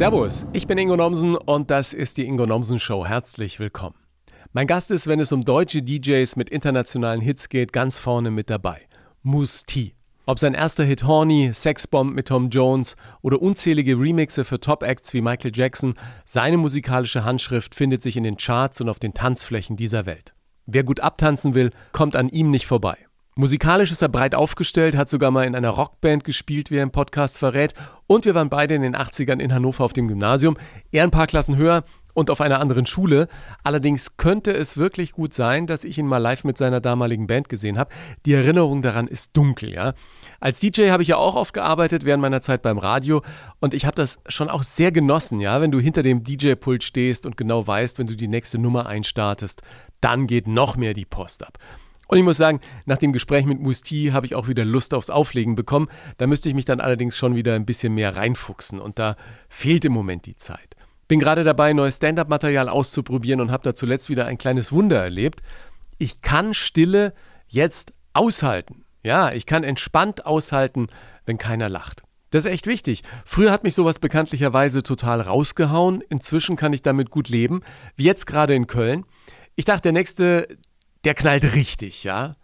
Servus, ich bin Ingo Nomsen und das ist die Ingo Nomsen Show. Herzlich willkommen. Mein Gast ist, wenn es um deutsche DJs mit internationalen Hits geht, ganz vorne mit dabei. Moose T. Ob sein erster Hit Horny, Sexbomb mit Tom Jones oder unzählige Remixe für Top-Acts wie Michael Jackson, seine musikalische Handschrift findet sich in den Charts und auf den Tanzflächen dieser Welt. Wer gut abtanzen will, kommt an ihm nicht vorbei. Musikalisch ist er breit aufgestellt, hat sogar mal in einer Rockband gespielt, wie er im Podcast verrät. Und wir waren beide in den 80ern in Hannover auf dem Gymnasium. Er ein paar Klassen höher, und auf einer anderen Schule. Allerdings könnte es wirklich gut sein, dass ich ihn mal live mit seiner damaligen Band gesehen habe. Die Erinnerung daran ist dunkel, ja. Als DJ habe ich ja auch oft gearbeitet während meiner Zeit beim Radio und ich habe das schon auch sehr genossen, ja, wenn du hinter dem DJ-Pult stehst und genau weißt, wenn du die nächste Nummer einstartest, dann geht noch mehr die Post ab. Und ich muss sagen, nach dem Gespräch mit Musti habe ich auch wieder Lust aufs Auflegen bekommen. Da müsste ich mich dann allerdings schon wieder ein bisschen mehr reinfuchsen und da fehlt im Moment die Zeit. Bin gerade dabei, neues Stand-up-Material auszuprobieren und habe da zuletzt wieder ein kleines Wunder erlebt. Ich kann Stille jetzt aushalten. Ja, ich kann entspannt aushalten, wenn keiner lacht. Das ist echt wichtig. Früher hat mich sowas bekanntlicherweise total rausgehauen. Inzwischen kann ich damit gut leben, wie jetzt gerade in Köln. Ich dachte, der nächste, der knallt richtig, ja?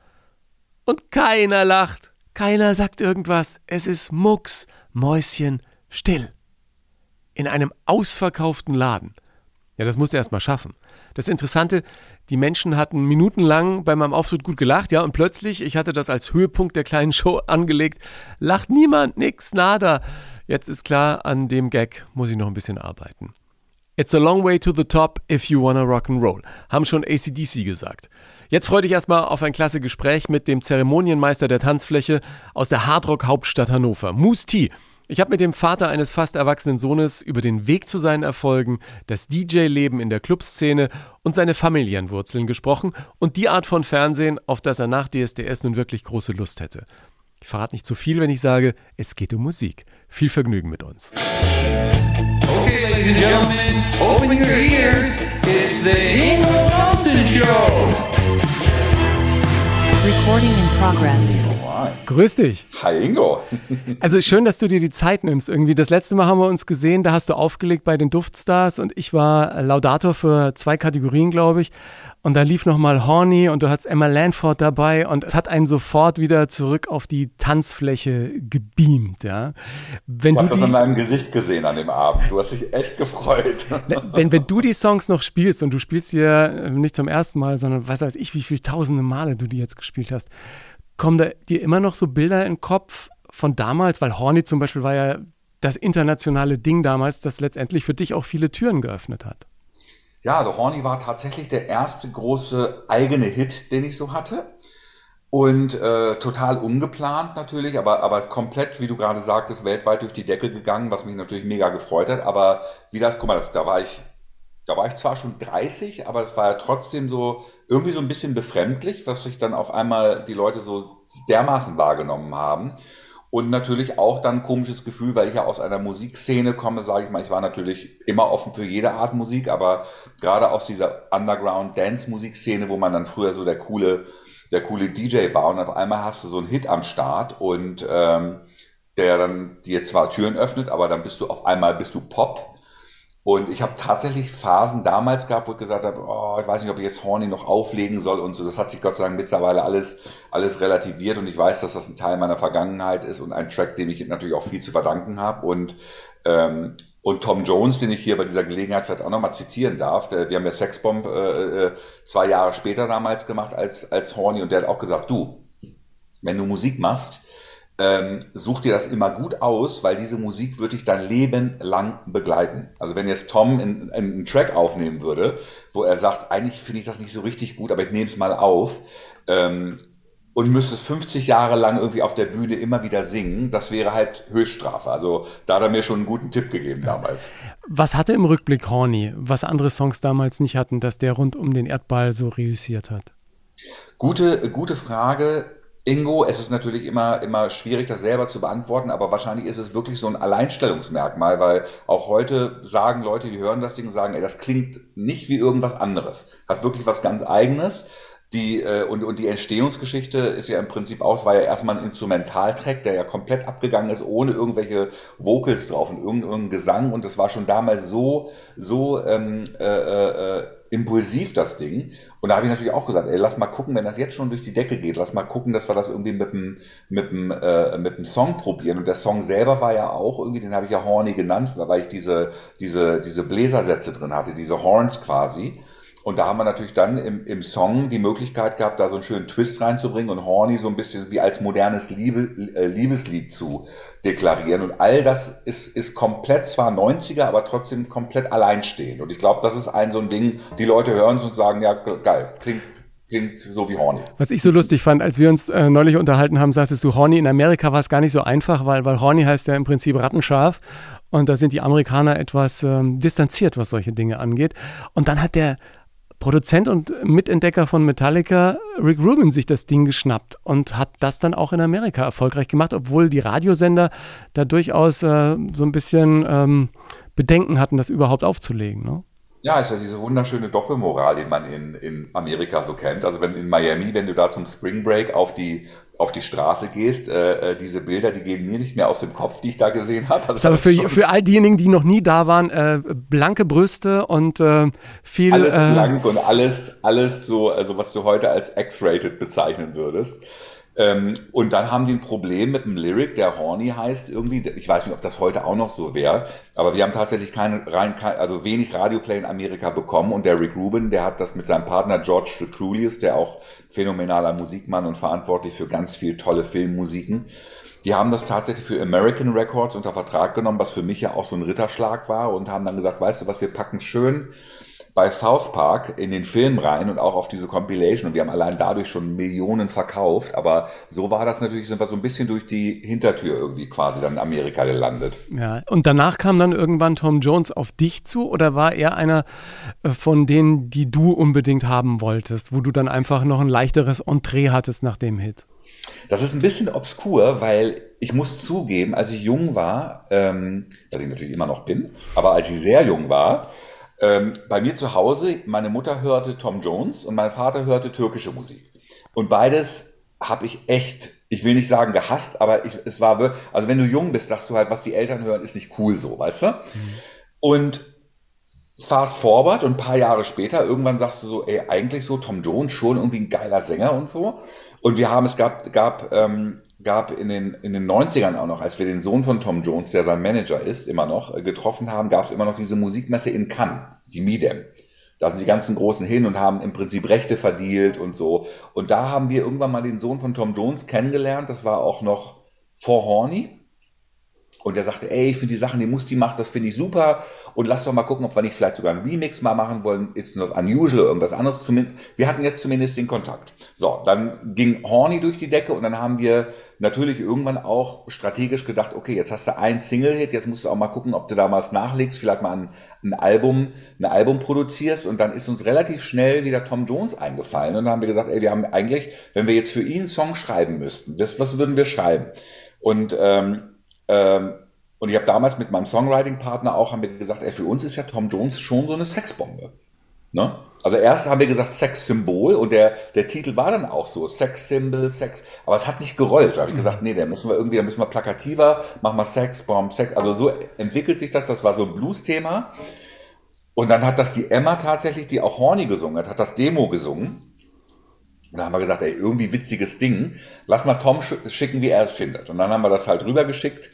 Und keiner lacht. Keiner sagt irgendwas. Es ist Mucks, Mäuschen, still in einem ausverkauften Laden. Ja, das musste er erst mal schaffen. Das Interessante, die Menschen hatten minutenlang bei meinem Auftritt gut gelacht, ja, und plötzlich, ich hatte das als Höhepunkt der kleinen Show angelegt, lacht niemand, nix, nada. Jetzt ist klar, an dem Gag muss ich noch ein bisschen arbeiten. It's a long way to the top if you wanna rock and roll, haben schon ACDC gesagt. Jetzt freue dich erstmal auf ein klasse Gespräch mit dem Zeremonienmeister der Tanzfläche aus der Hardrock-Hauptstadt Hannover, Moose T. Ich habe mit dem Vater eines fast erwachsenen Sohnes über den Weg zu seinen Erfolgen, das DJ-Leben in der Clubszene und seine familiären Wurzeln gesprochen und die Art von Fernsehen, auf das er nach DSDS nun wirklich große Lust hätte. Ich verrate nicht zu viel, wenn ich sage, es geht um Musik. Viel Vergnügen mit uns. Okay, ladies and gentlemen, open your ears. It's the Ingo Johnson Show. Recording in progress. Grüß dich. Hi Ingo. also schön, dass du dir die Zeit nimmst. Irgendwie das letzte Mal haben wir uns gesehen, da hast du aufgelegt bei den Duftstars und ich war Laudator für zwei Kategorien, glaube ich. Und da lief nochmal Horny und du hattest Emma Lanford dabei und es hat einen sofort wieder zurück auf die Tanzfläche gebeamt, ja. Wenn ich habe das an deinem Gesicht gesehen an dem Abend. Du hast dich echt gefreut. Wenn, wenn du die Songs noch spielst und du spielst sie ja nicht zum ersten Mal, sondern was weiß ich, wie viele tausende Male du die jetzt gespielt hast, Kommen da dir immer noch so Bilder in den Kopf von damals? Weil Horny zum Beispiel war ja das internationale Ding damals, das letztendlich für dich auch viele Türen geöffnet hat. Ja, also Horny war tatsächlich der erste große eigene Hit, den ich so hatte. Und äh, total ungeplant natürlich, aber, aber komplett, wie du gerade sagtest, weltweit durch die Decke gegangen, was mich natürlich mega gefreut hat. Aber wie das, guck mal, das, da war ich, da war ich zwar schon 30, aber es war ja trotzdem so irgendwie so ein bisschen befremdlich, was sich dann auf einmal die Leute so dermaßen wahrgenommen haben. Und natürlich auch dann ein komisches Gefühl, weil ich ja aus einer Musikszene komme, sage ich mal, ich war natürlich immer offen für jede Art Musik, aber gerade aus dieser Underground-Dance-Musikszene, wo man dann früher so der coole, der coole DJ war und auf einmal hast du so einen Hit am Start und ähm, der dann dir zwar Türen öffnet, aber dann bist du auf einmal bist du Pop und ich habe tatsächlich Phasen damals gehabt, wo ich gesagt habe, oh, ich weiß nicht, ob ich jetzt Horny noch auflegen soll und so. Das hat sich Gott sei Dank mittlerweile alles, alles relativiert und ich weiß, dass das ein Teil meiner Vergangenheit ist und ein Track, dem ich natürlich auch viel zu verdanken habe. Und, ähm, und Tom Jones, den ich hier bei dieser Gelegenheit vielleicht auch nochmal zitieren darf, der, wir haben ja Sexbomb äh, äh, zwei Jahre später damals gemacht als, als Horny und der hat auch gesagt, du, wenn du Musik machst, ähm, such dir das immer gut aus, weil diese Musik wird dich dein Leben lang begleiten. Also wenn jetzt Tom in, in einen Track aufnehmen würde, wo er sagt, eigentlich finde ich das nicht so richtig gut, aber ich nehme es mal auf, ähm, und müsstest 50 Jahre lang irgendwie auf der Bühne immer wieder singen, das wäre halt Höchststrafe. Also da hat er mir schon einen guten Tipp gegeben damals. Was hatte im Rückblick Horny, was andere Songs damals nicht hatten, dass der rund um den Erdball so reüssiert hat? Gute, gute Frage. Ingo, es ist natürlich immer, immer schwierig, das selber zu beantworten, aber wahrscheinlich ist es wirklich so ein Alleinstellungsmerkmal, weil auch heute sagen Leute, die hören das Ding und sagen, ey, das klingt nicht wie irgendwas anderes. Hat wirklich was ganz eigenes. Die, äh, und, und die Entstehungsgeschichte ist ja im Prinzip auch, es war ja erstmal ein Instrumentaltrack, der ja komplett abgegangen ist, ohne irgendwelche Vocals drauf und irgendeinen Gesang. Und das war schon damals so, so ähm, äh, äh, impulsiv, das Ding. Und da habe ich natürlich auch gesagt, ey, lass mal gucken, wenn das jetzt schon durch die Decke geht, lass mal gucken, dass wir das irgendwie mit dem, mit dem, äh, mit dem Song probieren. Und der Song selber war ja auch irgendwie, den habe ich ja Horny genannt, weil ich diese, diese, diese Bläsersätze drin hatte, diese Horns quasi. Und da haben wir natürlich dann im, im Song die Möglichkeit gehabt, da so einen schönen Twist reinzubringen und Horny so ein bisschen wie als modernes Liebe, äh, Liebeslied zu deklarieren. Und all das ist, ist komplett zwar 90er, aber trotzdem komplett alleinstehend. Und ich glaube, das ist ein so ein Ding, die Leute hören es und sagen, ja, geil, klingt, klingt so wie Horny. Was ich so lustig fand, als wir uns äh, neulich unterhalten haben, sagtest du, Horny in Amerika war es gar nicht so einfach, weil, weil Horny heißt ja im Prinzip rattenscharf. Und da sind die Amerikaner etwas ähm, distanziert, was solche Dinge angeht. Und dann hat der Produzent und Mitentdecker von Metallica, Rick Rubin, sich das Ding geschnappt und hat das dann auch in Amerika erfolgreich gemacht, obwohl die Radiosender da durchaus äh, so ein bisschen ähm, Bedenken hatten, das überhaupt aufzulegen. Ne? Ja, ist ja diese wunderschöne Doppelmoral, die man in, in Amerika so kennt. Also wenn in Miami, wenn du da zum Spring Break auf die auf die Straße gehst, äh, äh, diese Bilder, die gehen mir nicht mehr aus dem Kopf, die ich da gesehen habe. Also aber für, für all diejenigen, die noch nie da waren, äh, blanke Brüste und äh, viel. Alles äh, blank und alles, alles so, also was du heute als X-rated bezeichnen würdest. Ähm, und dann haben die ein Problem mit einem Lyric, der Horny heißt irgendwie. Ich weiß nicht, ob das heute auch noch so wäre, aber wir haben tatsächlich keine, rein, kein, also wenig Radioplay in Amerika bekommen und der Rick Rubin, der hat das mit seinem Partner George Crulius, der auch phänomenaler Musikmann und verantwortlich für ganz viel tolle Filmmusiken. Die haben das tatsächlich für American Records unter Vertrag genommen, was für mich ja auch so ein Ritterschlag war und haben dann gesagt, weißt du was, wir packen schön bei South Park in den Film rein und auch auf diese Compilation und wir haben allein dadurch schon Millionen verkauft, aber so war das natürlich, sind wir so ein bisschen durch die Hintertür irgendwie quasi dann in Amerika gelandet. Ja, und danach kam dann irgendwann Tom Jones auf dich zu oder war er einer äh, von denen, die du unbedingt haben wolltest, wo du dann einfach noch ein leichteres Entree hattest nach dem Hit? Das ist ein bisschen obskur, weil ich muss zugeben, als ich jung war, ähm, was ich natürlich immer noch bin, aber als ich sehr jung war, ähm, bei mir zu Hause, meine Mutter hörte Tom Jones und mein Vater hörte türkische Musik. Und beides habe ich echt, ich will nicht sagen gehasst, aber ich, es war wirklich, also wenn du jung bist, sagst du halt, was die Eltern hören, ist nicht cool so, weißt du? Mhm. Und fast forward und ein paar Jahre später, irgendwann sagst du so, ey, eigentlich so Tom Jones schon irgendwie ein geiler Sänger und so. Und wir haben, es gab, gab ähm, gab in den, in den 90ern auch noch, als wir den Sohn von Tom Jones, der sein Manager ist, immer noch, äh, getroffen haben, gab es immer noch diese Musikmesse in Cannes, die Midem. Da sind die ganzen Großen hin und haben im Prinzip Rechte verdealt und so. Und da haben wir irgendwann mal den Sohn von Tom Jones kennengelernt. Das war auch noch vor Horny. Und er sagte, ey, ich finde die Sachen, die Musti macht, das finde ich super. Und lass doch mal gucken, ob wir nicht vielleicht sogar einen Remix mal machen wollen. Ist not unusual, irgendwas anderes. Wir hatten jetzt zumindest den Kontakt. So, dann ging Horny durch die Decke und dann haben wir natürlich irgendwann auch strategisch gedacht, okay, jetzt hast du einen Single-Hit, jetzt musst du auch mal gucken, ob du damals nachlegst, vielleicht mal ein, ein Album, ein Album produzierst. Und dann ist uns relativ schnell wieder Tom Jones eingefallen. Und dann haben wir gesagt, ey, wir haben eigentlich, wenn wir jetzt für ihn einen Song schreiben müssten, das, was würden wir schreiben? Und ähm, ähm, und ich habe damals mit meinem Songwriting-Partner auch haben wir gesagt, ey, für uns ist ja Tom Jones schon so eine Sexbombe. Ne? Also erst haben wir gesagt Sex-Symbol und der, der Titel war dann auch so, Sex-Symbol, Sex, aber es hat nicht gerollt. Da habe ich gesagt, nee, da müssen wir irgendwie, da müssen wir plakativer, machen wir Sex, Bomb, Sex. Also so entwickelt sich das, das war so ein Blues-Thema. Und dann hat das die Emma tatsächlich, die auch Horny gesungen hat, hat das Demo gesungen. Und da haben wir gesagt, ey, irgendwie witziges Ding. Lass mal Tom schicken, wie er es findet. Und dann haben wir das halt rübergeschickt.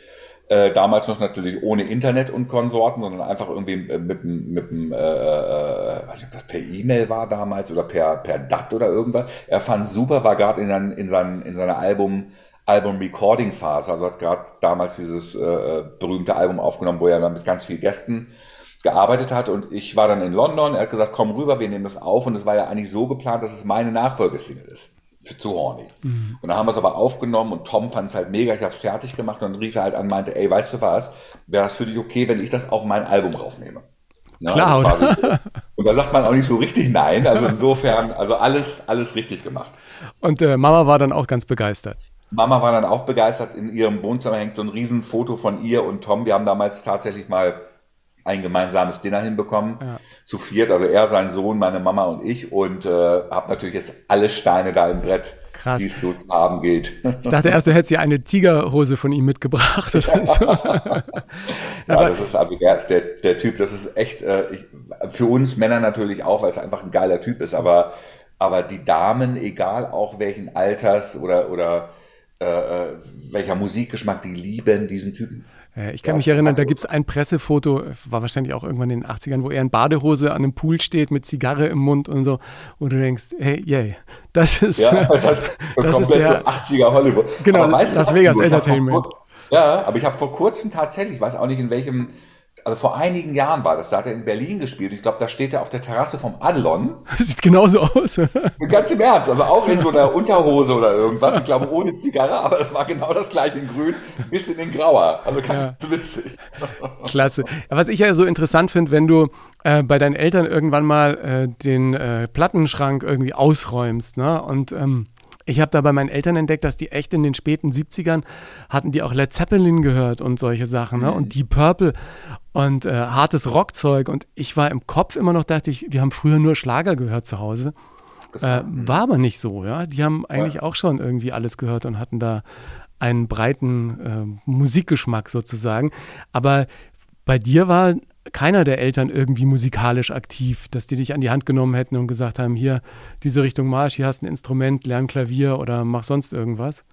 Äh, damals noch natürlich ohne Internet und Konsorten, sondern einfach irgendwie mit, mit dem, äh, äh, weiß nicht, ob das per E-Mail war damals oder per, per DAT oder irgendwas. Er fand super, war gerade in, sein, in, sein, in seiner Album, Album-Recording-Phase, also hat gerade damals dieses äh, berühmte Album aufgenommen, wo er dann mit ganz vielen Gästen gearbeitet hat und ich war dann in London, er hat gesagt, komm rüber, wir nehmen das auf und es war ja eigentlich so geplant, dass es meine Nachfolgesingle ist. Für zu horny. Mhm. Und dann haben wir es aber aufgenommen und Tom fand es halt mega, ich habe es fertig gemacht und dann rief er halt an, meinte, ey, weißt du was, wäre das für dich okay, wenn ich das auf mein Album raufnehme? Ja, Klar, also quasi, Und da sagt man auch nicht so richtig nein, also insofern, also alles, alles richtig gemacht. Und äh, Mama war dann auch ganz begeistert. Mama war dann auch begeistert. In ihrem Wohnzimmer hängt so ein Riesenfoto von ihr und Tom. Wir haben damals tatsächlich mal ein gemeinsames Dinner hinbekommen. Ja. Zu viert, also er, sein Sohn, meine Mama und ich. Und äh, habe natürlich jetzt alle Steine da im Brett, die es so zu haben gilt. Ich dachte erst, du hättest hier eine Tigerhose von ihm mitgebracht oder so. ja, das ist also der, der, der Typ, das ist echt, äh, ich, für uns Männer natürlich auch, weil es einfach ein geiler Typ ist, aber, aber die Damen, egal auch welchen Alters oder, oder äh, äh welcher Musikgeschmack, die lieben diesen Typen. Äh, ich kann mich erinnern, da gibt es ein Pressefoto, war wahrscheinlich auch irgendwann in den 80ern, wo er in Badehose an einem Pool steht mit Zigarre im Mund und so, wo du denkst, hey, yay, das ist, ja, das, ist der so 80er Hollywood. Genau, Las Vegas Entertainment. Ja, aber ich habe vor kurzem tatsächlich, ich weiß auch nicht in welchem also vor einigen Jahren war das, da hat er in Berlin gespielt. Ich glaube, da steht er auf der Terrasse vom Adlon. Sieht genauso aus. Ganz im Ernst, also auch in so einer Unterhose oder irgendwas. Ich glaube, ohne Zigarre, aber es war genau das gleiche in grün, bisschen in grauer. Also ganz ja. witzig. Klasse. Was ich ja so interessant finde, wenn du äh, bei deinen Eltern irgendwann mal äh, den äh, Plattenschrank irgendwie ausräumst, ne? Und ähm, ich habe da bei meinen Eltern entdeckt, dass die echt in den späten 70ern hatten die auch Led Zeppelin gehört und solche Sachen, ne? Und Deep Purple und äh, hartes Rockzeug. Und ich war im Kopf immer noch, dachte ich, wir haben früher nur Schlager gehört zu Hause. Äh, war aber nicht so, ja. Die haben eigentlich ja. auch schon irgendwie alles gehört und hatten da einen breiten äh, Musikgeschmack sozusagen. Aber bei dir war keiner der Eltern irgendwie musikalisch aktiv, dass die dich an die Hand genommen hätten und gesagt haben, hier, diese Richtung Marsch, hier hast du ein Instrument, lern Klavier oder mach sonst irgendwas?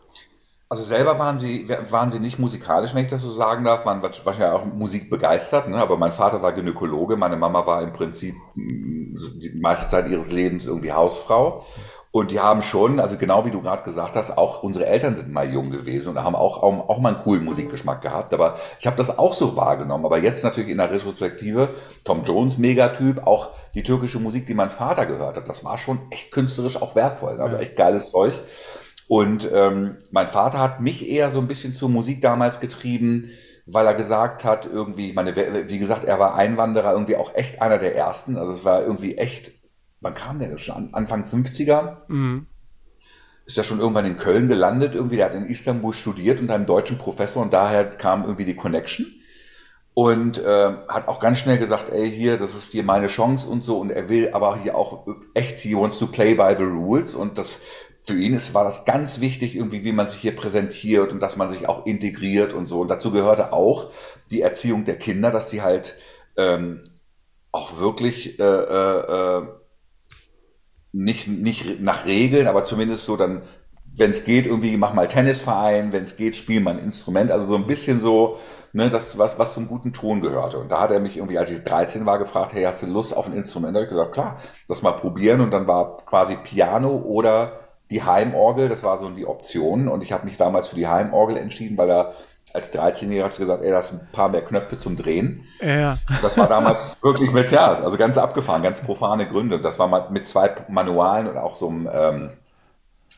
Also selber waren sie, waren sie nicht musikalisch, wenn ich das so sagen darf. Man war wahrscheinlich auch Musik begeistert, ne? aber mein Vater war Gynäkologe, meine Mama war im Prinzip mm, die meiste Zeit ihres Lebens irgendwie Hausfrau. Und die haben schon, also genau wie du gerade gesagt hast, auch unsere Eltern sind mal jung gewesen und haben auch, auch, auch mal einen coolen Musikgeschmack gehabt. Aber ich habe das auch so wahrgenommen. Aber jetzt natürlich in der Retrospektive, Tom Jones, Megatyp, auch die türkische Musik, die mein Vater gehört hat, das war schon echt künstlerisch auch wertvoll. Ne? Also echt geiles Zeug. Und ähm, mein Vater hat mich eher so ein bisschen zur Musik damals getrieben, weil er gesagt hat, irgendwie, ich meine, wie gesagt, er war Einwanderer, irgendwie auch echt einer der ersten. Also es war irgendwie echt wann kam der schon? Anfang 50er? Mhm. Ist ja schon irgendwann in Köln gelandet, irgendwie, der hat in Istanbul studiert unter einem deutschen Professor und daher kam irgendwie die Connection. Und äh, hat auch ganz schnell gesagt, ey, hier, das ist hier meine Chance und so. Und er will aber hier auch echt, he wants to play by the rules. Und das für ihn ist, war das ganz wichtig, irgendwie, wie man sich hier präsentiert und dass man sich auch integriert und so. Und dazu gehörte auch die Erziehung der Kinder, dass die halt ähm, auch wirklich äh, äh, äh nicht, nicht nach Regeln, aber zumindest so dann, wenn es geht, irgendwie mach mal Tennisverein, wenn es geht, spiel mal ein Instrument. Also so ein bisschen so, ne, das, was, was zum guten Ton gehörte. Und da hat er mich irgendwie, als ich 13 war, gefragt, hey, hast du Lust auf ein Instrument? Da habe ich gesagt, klar, das mal probieren. Und dann war quasi Piano oder die Heimorgel, das war so die Option. Und ich habe mich damals für die Heimorgel entschieden, weil er als 13-Jähriger hast du gesagt, ey, da hast ein paar mehr Knöpfe zum Drehen. Ja. Das war damals wirklich mit, ja, also ganz abgefahren, ganz profane Gründe. Das war mit zwei Manualen und auch so einem, ähm,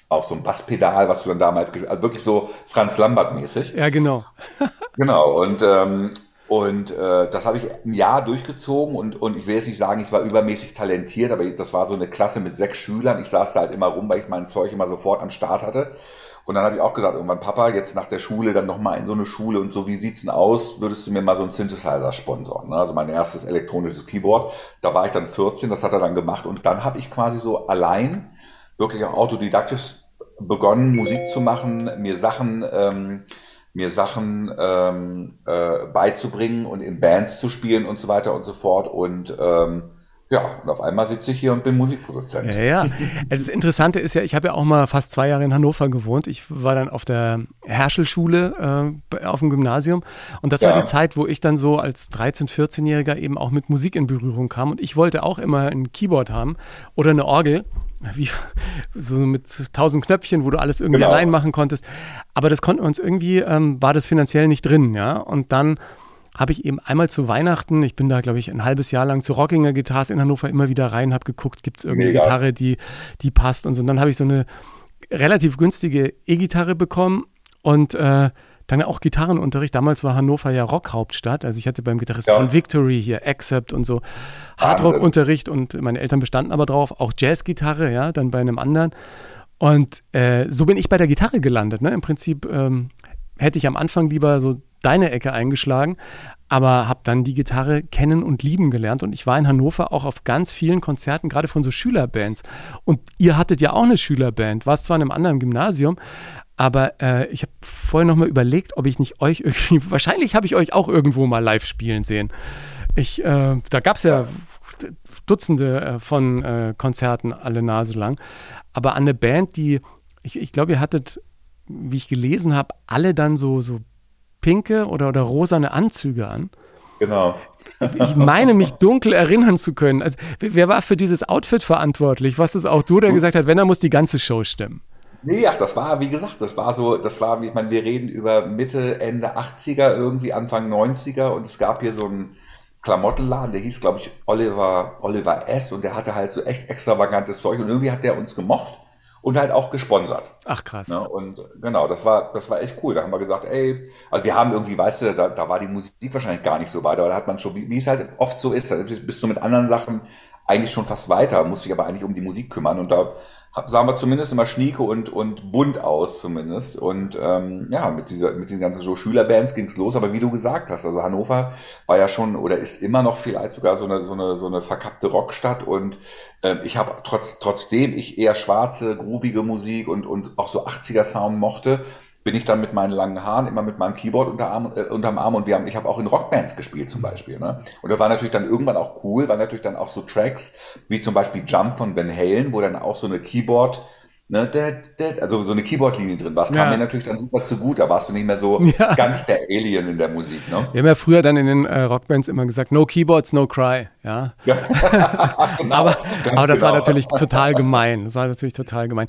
auch so ein Basspedal, was du dann damals, also wirklich so Franz Lambert-mäßig. Ja, genau. genau, und, ähm, und äh, das habe ich ein Jahr durchgezogen und, und ich will jetzt nicht sagen, ich war übermäßig talentiert, aber das war so eine Klasse mit sechs Schülern. Ich saß da halt immer rum, weil ich mein Zeug immer sofort am Start hatte. Und dann habe ich auch gesagt, irgendwann, Papa, jetzt nach der Schule dann nochmal in so eine Schule und so, wie sieht's denn aus? Würdest du mir mal so einen Synthesizer sponsoren? Ne? Also mein erstes elektronisches Keyboard. Da war ich dann 14, das hat er dann gemacht. Und dann habe ich quasi so allein, wirklich auch autodidaktisch begonnen, Musik zu machen, mir Sachen, ähm, mir Sachen ähm, äh, beizubringen und in Bands zu spielen und so weiter und so fort. Und ähm, ja, und auf einmal sitze ich hier und bin Musikproduzent. Ja, ja. Das Interessante ist ja, ich habe ja auch mal fast zwei Jahre in Hannover gewohnt. Ich war dann auf der Herschelschule äh, auf dem Gymnasium. Und das ja. war die Zeit, wo ich dann so als 13-, 14-Jähriger eben auch mit Musik in Berührung kam. Und ich wollte auch immer ein Keyboard haben oder eine Orgel. Wie, so mit tausend Knöpfchen, wo du alles irgendwie genau. allein machen konntest. Aber das konnten wir uns irgendwie, ähm, war das finanziell nicht drin, ja. Und dann habe ich eben einmal zu Weihnachten, ich bin da, glaube ich, ein halbes Jahr lang zu Rockinger Guitars in Hannover immer wieder rein, habe geguckt, gibt es irgendeine Mega. Gitarre, die, die passt und so. Und dann habe ich so eine relativ günstige E-Gitarre bekommen und äh, dann auch Gitarrenunterricht. Damals war Hannover ja Rockhauptstadt. Also ich hatte beim Gitarristen ja. von Victory hier Accept und so Hardrock-Unterricht und meine Eltern bestanden aber drauf. Auch Jazzgitarre, ja, dann bei einem anderen. Und äh, so bin ich bei der Gitarre gelandet. Ne? Im Prinzip ähm, hätte ich am Anfang lieber so deine Ecke eingeschlagen. aber habe dann die Gitarre kennen und lieben gelernt. Und ich war in Hannover auch auf ganz vielen Konzerten, gerade von so Schülerbands. Und ihr hattet ja auch eine Schülerband, warst zwar in einem anderen Gymnasium, aber äh, ich habe vorher nochmal überlegt, ob ich nicht euch irgendwie, wahrscheinlich habe ich euch auch irgendwo mal live spielen sehen. Ich, äh, da gab es ja Dutzende äh, von äh, Konzerten alle Nase lang. Aber an eine Band, die, ich, ich glaube, ihr hattet, wie ich gelesen habe, alle dann so, so pinke oder, oder rosane Anzüge an. Genau. Ich meine, mich dunkel erinnern zu können. Also, wer war für dieses Outfit verantwortlich? Was ist auch du, der gesagt hat, wenn er muss die ganze Show stimmen? Nee, ach, das war, wie gesagt, das war so, das war, ich meine, wir reden über Mitte, Ende 80er, irgendwie Anfang 90er und es gab hier so einen Klamottenladen, der hieß, glaube ich, Oliver, Oliver S. und der hatte halt so echt extravagantes Zeug und irgendwie hat der uns gemocht und halt auch gesponsert. Ach krass. Ne? Und genau, das war, das war echt cool. Da haben wir gesagt, ey, also wir haben irgendwie, weißt du, da, da war die Musik wahrscheinlich gar nicht so weit, aber da hat man schon, wie, wie es halt oft so ist, da bist du mit anderen Sachen eigentlich schon fast weiter, musst dich aber eigentlich um die Musik kümmern und da sahen wir zumindest immer schnieke und, und bunt aus zumindest. Und ähm, ja, mit dieser mit den ganzen so Schülerbands ging's los. Aber wie du gesagt hast, also Hannover war ja schon oder ist immer noch vielleicht sogar so eine so eine so eine verkappte Rockstadt. Und ähm, ich habe trotz trotzdem ich eher schwarze, groovige Musik und und auch so 80er Sound mochte, bin ich dann mit meinen langen Haaren immer mit meinem Keyboard unter Arm, äh, unterm Arm und wir haben, ich habe auch in Rockbands gespielt zum Beispiel. Ne? Und das war natürlich dann irgendwann auch cool, weil natürlich dann auch so Tracks wie zum Beispiel Jump von Van Halen, wo dann auch so eine Keyboard ne, dat, dat, also so eine Keyboard-Linie drin war. Das kam ja. mir natürlich dann super zu gut. Da warst du nicht mehr so ja. ganz der Alien in der Musik. Ne? Wir haben ja früher dann in den äh, Rockbands immer gesagt, no Keyboards, no cry. Ja. ja. genau, aber, aber das genau. war natürlich total gemein. Das war natürlich total gemein.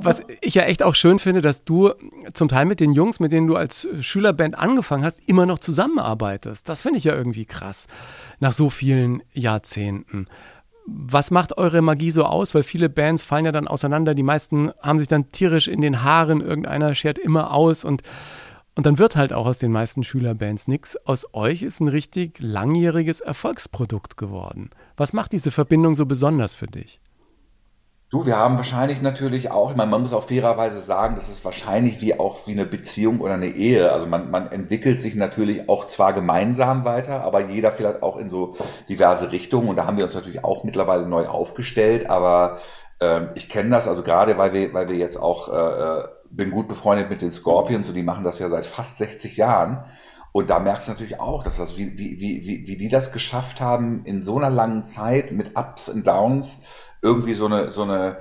Was ich ja echt auch schön finde, dass du zum Teil mit den Jungs, mit denen du als Schülerband angefangen hast, immer noch zusammenarbeitest. Das finde ich ja irgendwie krass. Nach so vielen Jahrzehnten. Was macht eure Magie so aus? Weil viele Bands fallen ja dann auseinander. Die meisten haben sich dann tierisch in den Haaren. Irgendeiner schert immer aus und, und dann wird halt auch aus den meisten Schülerbands nichts. Aus euch ist ein richtig langjähriges Erfolgsprodukt geworden. Was macht diese Verbindung so besonders für dich? Du, wir haben wahrscheinlich natürlich auch, ich meine, man muss auch fairerweise sagen, das ist wahrscheinlich wie auch wie eine Beziehung oder eine Ehe. Also man, man entwickelt sich natürlich auch zwar gemeinsam weiter, aber jeder vielleicht auch in so diverse Richtungen. Und da haben wir uns natürlich auch mittlerweile neu aufgestellt. Aber äh, ich kenne das, also gerade weil wir, weil wir jetzt auch, äh, äh, bin gut befreundet mit den Scorpions und die machen das ja seit fast 60 Jahren. Und da merkst du natürlich auch, dass das, wie, wie, wie, wie die das geschafft haben, in so einer langen Zeit mit Ups und Downs, irgendwie so eine, so eine,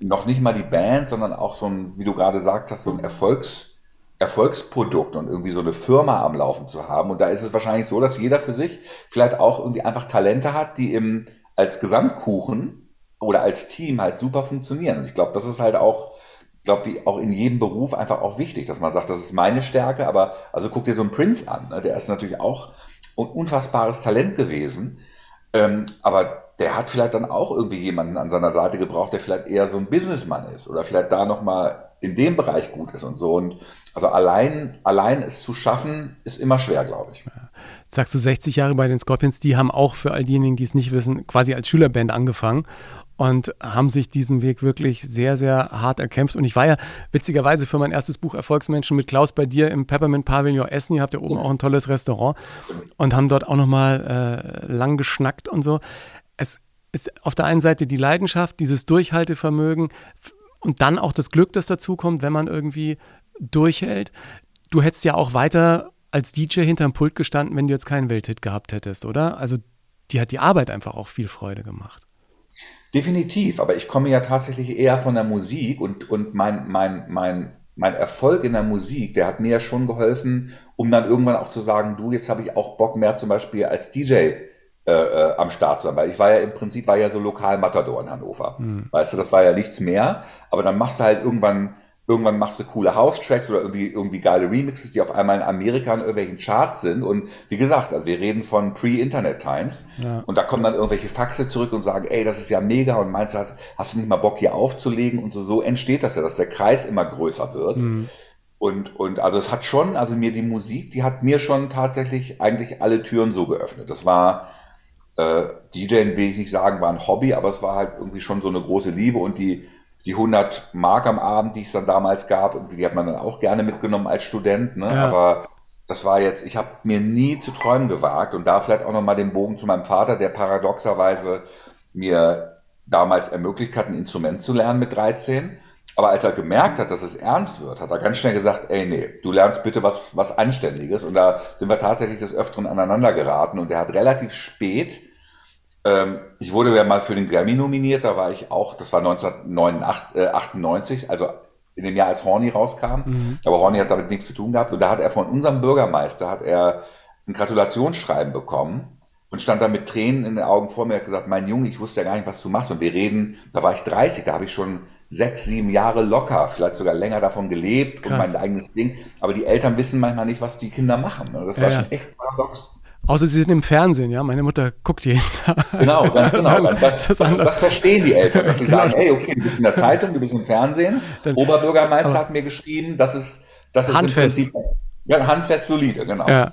noch nicht mal die Band, sondern auch so ein, wie du gerade gesagt hast, so ein Erfolgs, Erfolgsprodukt und irgendwie so eine Firma am Laufen zu haben. Und da ist es wahrscheinlich so, dass jeder für sich vielleicht auch irgendwie einfach Talente hat, die im, als Gesamtkuchen oder als Team halt super funktionieren. Und ich glaube, das ist halt auch, ich glaube, die auch in jedem Beruf einfach auch wichtig, dass man sagt, das ist meine Stärke, aber also guck dir so einen Prince an, ne? der ist natürlich auch ein unfassbares Talent gewesen, ähm, aber der hat vielleicht dann auch irgendwie jemanden an seiner Seite gebraucht, der vielleicht eher so ein Businessman ist oder vielleicht da nochmal in dem Bereich gut ist und so. Und also allein, allein es zu schaffen, ist immer schwer, glaube ich. Jetzt sagst du 60 Jahre bei den Scorpions, die haben auch für all diejenigen, die es nicht wissen, quasi als Schülerband angefangen und haben sich diesen Weg wirklich sehr, sehr hart erkämpft. Und ich war ja witzigerweise für mein erstes Buch Erfolgsmenschen mit Klaus bei dir im Peppermint Pavillon Essen. Ihr habt ja oben auch ein tolles Restaurant und haben dort auch nochmal äh, lang geschnackt und so es ist auf der einen Seite die Leidenschaft, dieses Durchhaltevermögen und dann auch das Glück, das dazukommt, wenn man irgendwie durchhält. Du hättest ja auch weiter als DJ hinterm Pult gestanden, wenn du jetzt keinen Welthit gehabt hättest, oder? Also die hat die Arbeit einfach auch viel Freude gemacht. Definitiv, aber ich komme ja tatsächlich eher von der Musik und, und mein, mein, mein, mein Erfolg in der Musik, der hat mir ja schon geholfen, um dann irgendwann auch zu sagen, du, jetzt habe ich auch Bock mehr zum Beispiel als DJ äh, äh, am Start sein, weil ich war ja im Prinzip war ja so lokal Matador in Hannover. Mhm. Weißt du, das war ja nichts mehr, aber dann machst du halt irgendwann irgendwann machst du coole House-Tracks oder irgendwie, irgendwie geile Remixes, die auf einmal in Amerika in irgendwelchen Charts sind. Und wie gesagt, also wir reden von Pre-Internet-Times. Ja. Und da kommen dann irgendwelche Faxe zurück und sagen, ey, das ist ja mega und meinst du, hast, hast du nicht mal Bock hier aufzulegen und so. So entsteht das ja, dass der Kreis immer größer wird. Mhm. Und, und also es hat schon, also mir die Musik, die hat mir schon tatsächlich eigentlich alle Türen so geöffnet. Das war, äh, DJing will ich nicht sagen, war ein Hobby, aber es war halt irgendwie schon so eine große Liebe und die, die 100 Mark am Abend, die es dann damals gab, irgendwie, die hat man dann auch gerne mitgenommen als Student, ne? Ja. aber das war jetzt, ich habe mir nie zu träumen gewagt und da vielleicht auch nochmal den Bogen zu meinem Vater, der paradoxerweise mir damals ermöglicht hat, ein Instrument zu lernen mit 13. Aber als er gemerkt hat, dass es ernst wird, hat er ganz schnell gesagt, ey, nee, du lernst bitte was, was Anständiges. Und da sind wir tatsächlich des Öfteren aneinander geraten. Und er hat relativ spät, ähm, ich wurde ja mal für den Grammy nominiert, da war ich auch, das war 1998, äh, also in dem Jahr, als Horny rauskam. Mhm. Aber Horny hat damit nichts zu tun gehabt. Und da hat er von unserem Bürgermeister, hat er ein Gratulationsschreiben bekommen und stand da mit Tränen in den Augen vor mir und hat gesagt, mein Junge, ich wusste ja gar nicht, was du machst. Und wir reden, da war ich 30, da habe ich schon sechs, sieben Jahre locker, vielleicht sogar länger davon gelebt Krass. und mein eigenes Ding. Aber die Eltern wissen manchmal nicht, was die Kinder machen. Das war ja, schon echt paradox. Außer sie sind im Fernsehen, ja. Meine Mutter guckt jeden Tag. Genau, ganz genau. Dann, das, das, das, verstehen die Eltern, dass sie genau. sagen, hey, okay, du bist in der Zeitung, du bist im Fernsehen. Dann, Oberbürgermeister hat mir geschrieben, das ist, das ist handfest. im Prinzip ja, handfest solide, genau. Ja.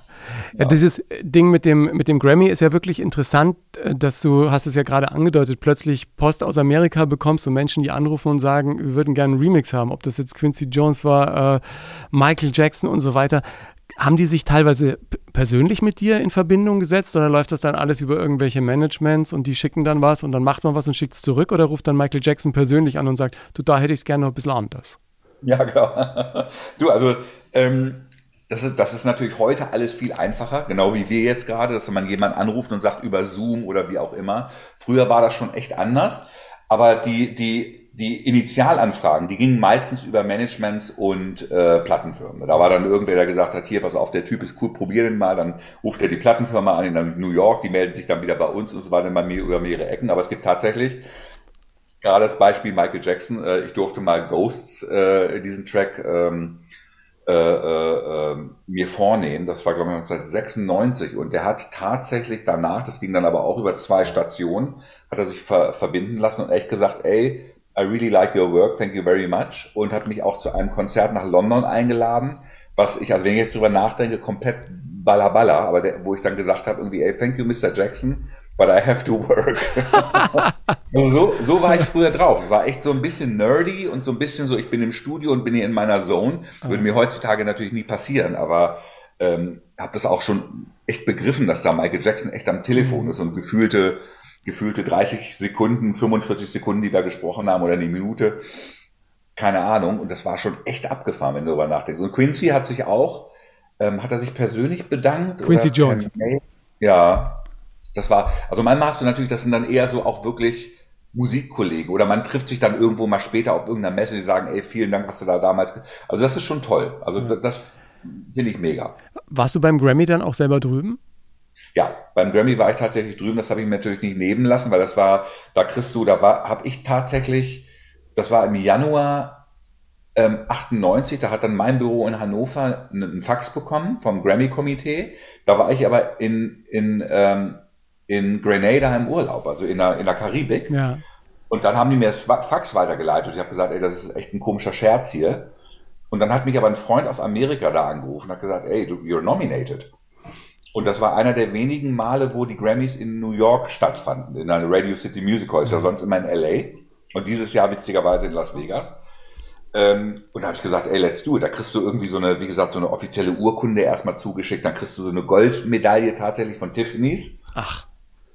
Ja, dieses Ding mit dem, mit dem Grammy ist ja wirklich interessant, äh, dass du, hast es ja gerade angedeutet, plötzlich Post aus Amerika bekommst und Menschen, die anrufen und sagen, wir würden gerne einen Remix haben, ob das jetzt Quincy Jones war, äh, Michael Jackson und so weiter. Haben die sich teilweise persönlich mit dir in Verbindung gesetzt oder läuft das dann alles über irgendwelche Managements und die schicken dann was und dann macht man was und schickt es zurück oder ruft dann Michael Jackson persönlich an und sagt, du, da hätte ich es gerne noch ein bisschen anders? Ja, genau. Du, also ähm, das ist, das ist natürlich heute alles viel einfacher, genau wie wir jetzt gerade, dass man jemanden anruft und sagt über Zoom oder wie auch immer. Früher war das schon echt anders, aber die, die, die Initialanfragen, die gingen meistens über Managements und äh, Plattenfirmen. Da war dann irgendwer, der gesagt hat, hier, pass auf, der Typ ist cool, probier den mal. Dann ruft er die Plattenfirma an in New York, die melden sich dann wieder bei uns und so weiter bei mir über mehrere Ecken. Aber es gibt tatsächlich gerade das Beispiel Michael Jackson. Äh, ich durfte mal Ghosts, äh, diesen Track, ähm, äh, äh, äh, mir vornehmen. Das war, glaube ich, 1996. Und der hat tatsächlich danach, das ging dann aber auch über zwei Stationen, hat er sich ver verbinden lassen und echt gesagt, ey, I really like your work, thank you very much. Und hat mich auch zu einem Konzert nach London eingeladen, was ich, also wenn ich jetzt drüber nachdenke, komplett balla aber der, wo ich dann gesagt habe, irgendwie, ey, thank you, Mr. Jackson but I have to work. also so, so war ich früher drauf. Ich war echt so ein bisschen nerdy und so ein bisschen so, ich bin im Studio und bin hier in meiner Zone. Würde mir heutzutage natürlich nie passieren, aber ähm, habe das auch schon echt begriffen, dass da Michael Jackson echt am Telefon mhm. ist und gefühlte, gefühlte 30 Sekunden, 45 Sekunden, die wir gesprochen haben oder eine Minute. Keine Ahnung. Und das war schon echt abgefahren, wenn du darüber nachdenkst. Und Quincy hat sich auch, ähm, hat er sich persönlich bedankt? Quincy Jones. Ja, das war, also manchmal hast du natürlich, das sind dann eher so auch wirklich Musikkollegen oder man trifft sich dann irgendwo mal später auf irgendeiner Messe, die sagen, ey, vielen Dank, was du da damals, also das ist schon toll. Also ja. das finde ich mega. Warst du beim Grammy dann auch selber drüben? Ja, beim Grammy war ich tatsächlich drüben, das habe ich mir natürlich nicht nehmen lassen, weil das war, da kriegst du, da war, habe ich tatsächlich, das war im Januar ähm, 98, da hat dann mein Büro in Hannover einen Fax bekommen vom Grammy-Komitee. Da war ich aber in, in ähm, in Grenada im Urlaub, also in der, in der Karibik. Ja. Und dann haben die mir das Fax weitergeleitet. Ich habe gesagt, ey, das ist echt ein komischer Scherz hier. Und dann hat mich aber ein Freund aus Amerika da angerufen und hat gesagt, ey, du, you're nominated. Und das war einer der wenigen Male, wo die Grammys in New York stattfanden, in einer Radio City Music Hall, ist ja mhm. sonst immer in LA. Und dieses Jahr witzigerweise in Las Vegas. Ähm, und da habe ich gesagt, ey, let's do it. Da kriegst du irgendwie so eine, wie gesagt, so eine offizielle Urkunde erstmal zugeschickt. Dann kriegst du so eine Goldmedaille tatsächlich von Tiffany's. Ach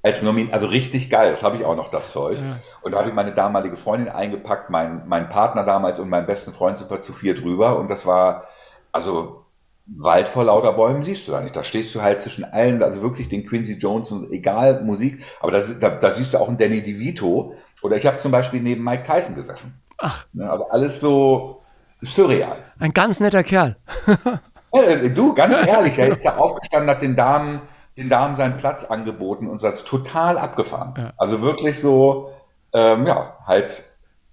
als Nomin, also richtig geil, das habe ich auch noch, das Zeug. Ja. Und da habe ich meine damalige Freundin eingepackt, mein, mein Partner damals und meinen besten Freund sind wir zu viert drüber und das war, also Wald vor lauter Bäumen siehst du da nicht. Da stehst du halt zwischen allen, also wirklich den Quincy Jones und egal Musik, aber da, da, da siehst du auch einen Danny DeVito oder ich habe zum Beispiel neben Mike Tyson gesessen. Ach. Ja, also alles so surreal. Ein ganz netter Kerl. ja, du, ganz ehrlich, der ist da aufgestanden, hat den Damen den Damen seinen Platz angeboten und seid total abgefahren. Ja. Also wirklich so, ähm, ja, halt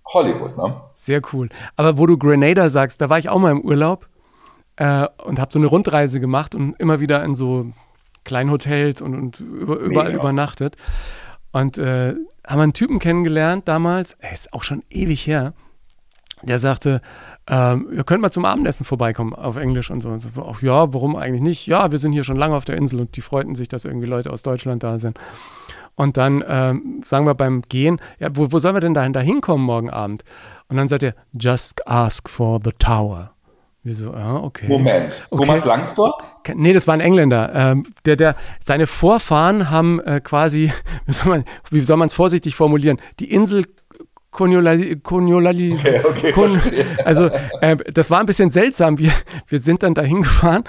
Hollywood, ne? Sehr cool. Aber wo du Grenada sagst, da war ich auch mal im Urlaub äh, und habe so eine Rundreise gemacht und immer wieder in so kleinen Hotels und, und über, überall Mega. übernachtet. Und äh, haben einen Typen kennengelernt damals, er ist auch schon ewig her, der sagte, ähm, ihr könnt mal zum Abendessen vorbeikommen auf Englisch und so. Und so. Ach, ja, warum eigentlich nicht? Ja, wir sind hier schon lange auf der Insel und die freuten sich, dass irgendwie Leute aus Deutschland da sind. Und dann ähm, sagen wir beim Gehen, ja, wo, wo sollen wir denn dahin, da hinkommen morgen Abend? Und dann sagt er, just ask for the tower. Wir so, ah, okay. Moment, Okay. Thomas Langsdorff? Nee, das war ein Engländer. Ähm, der, der, seine Vorfahren haben äh, quasi, wie soll man wie soll man es vorsichtig formulieren, die Insel Koniolali, Okay, okay, Kon, also äh, das war ein bisschen seltsam. Wir, wir sind dann dahin gefahren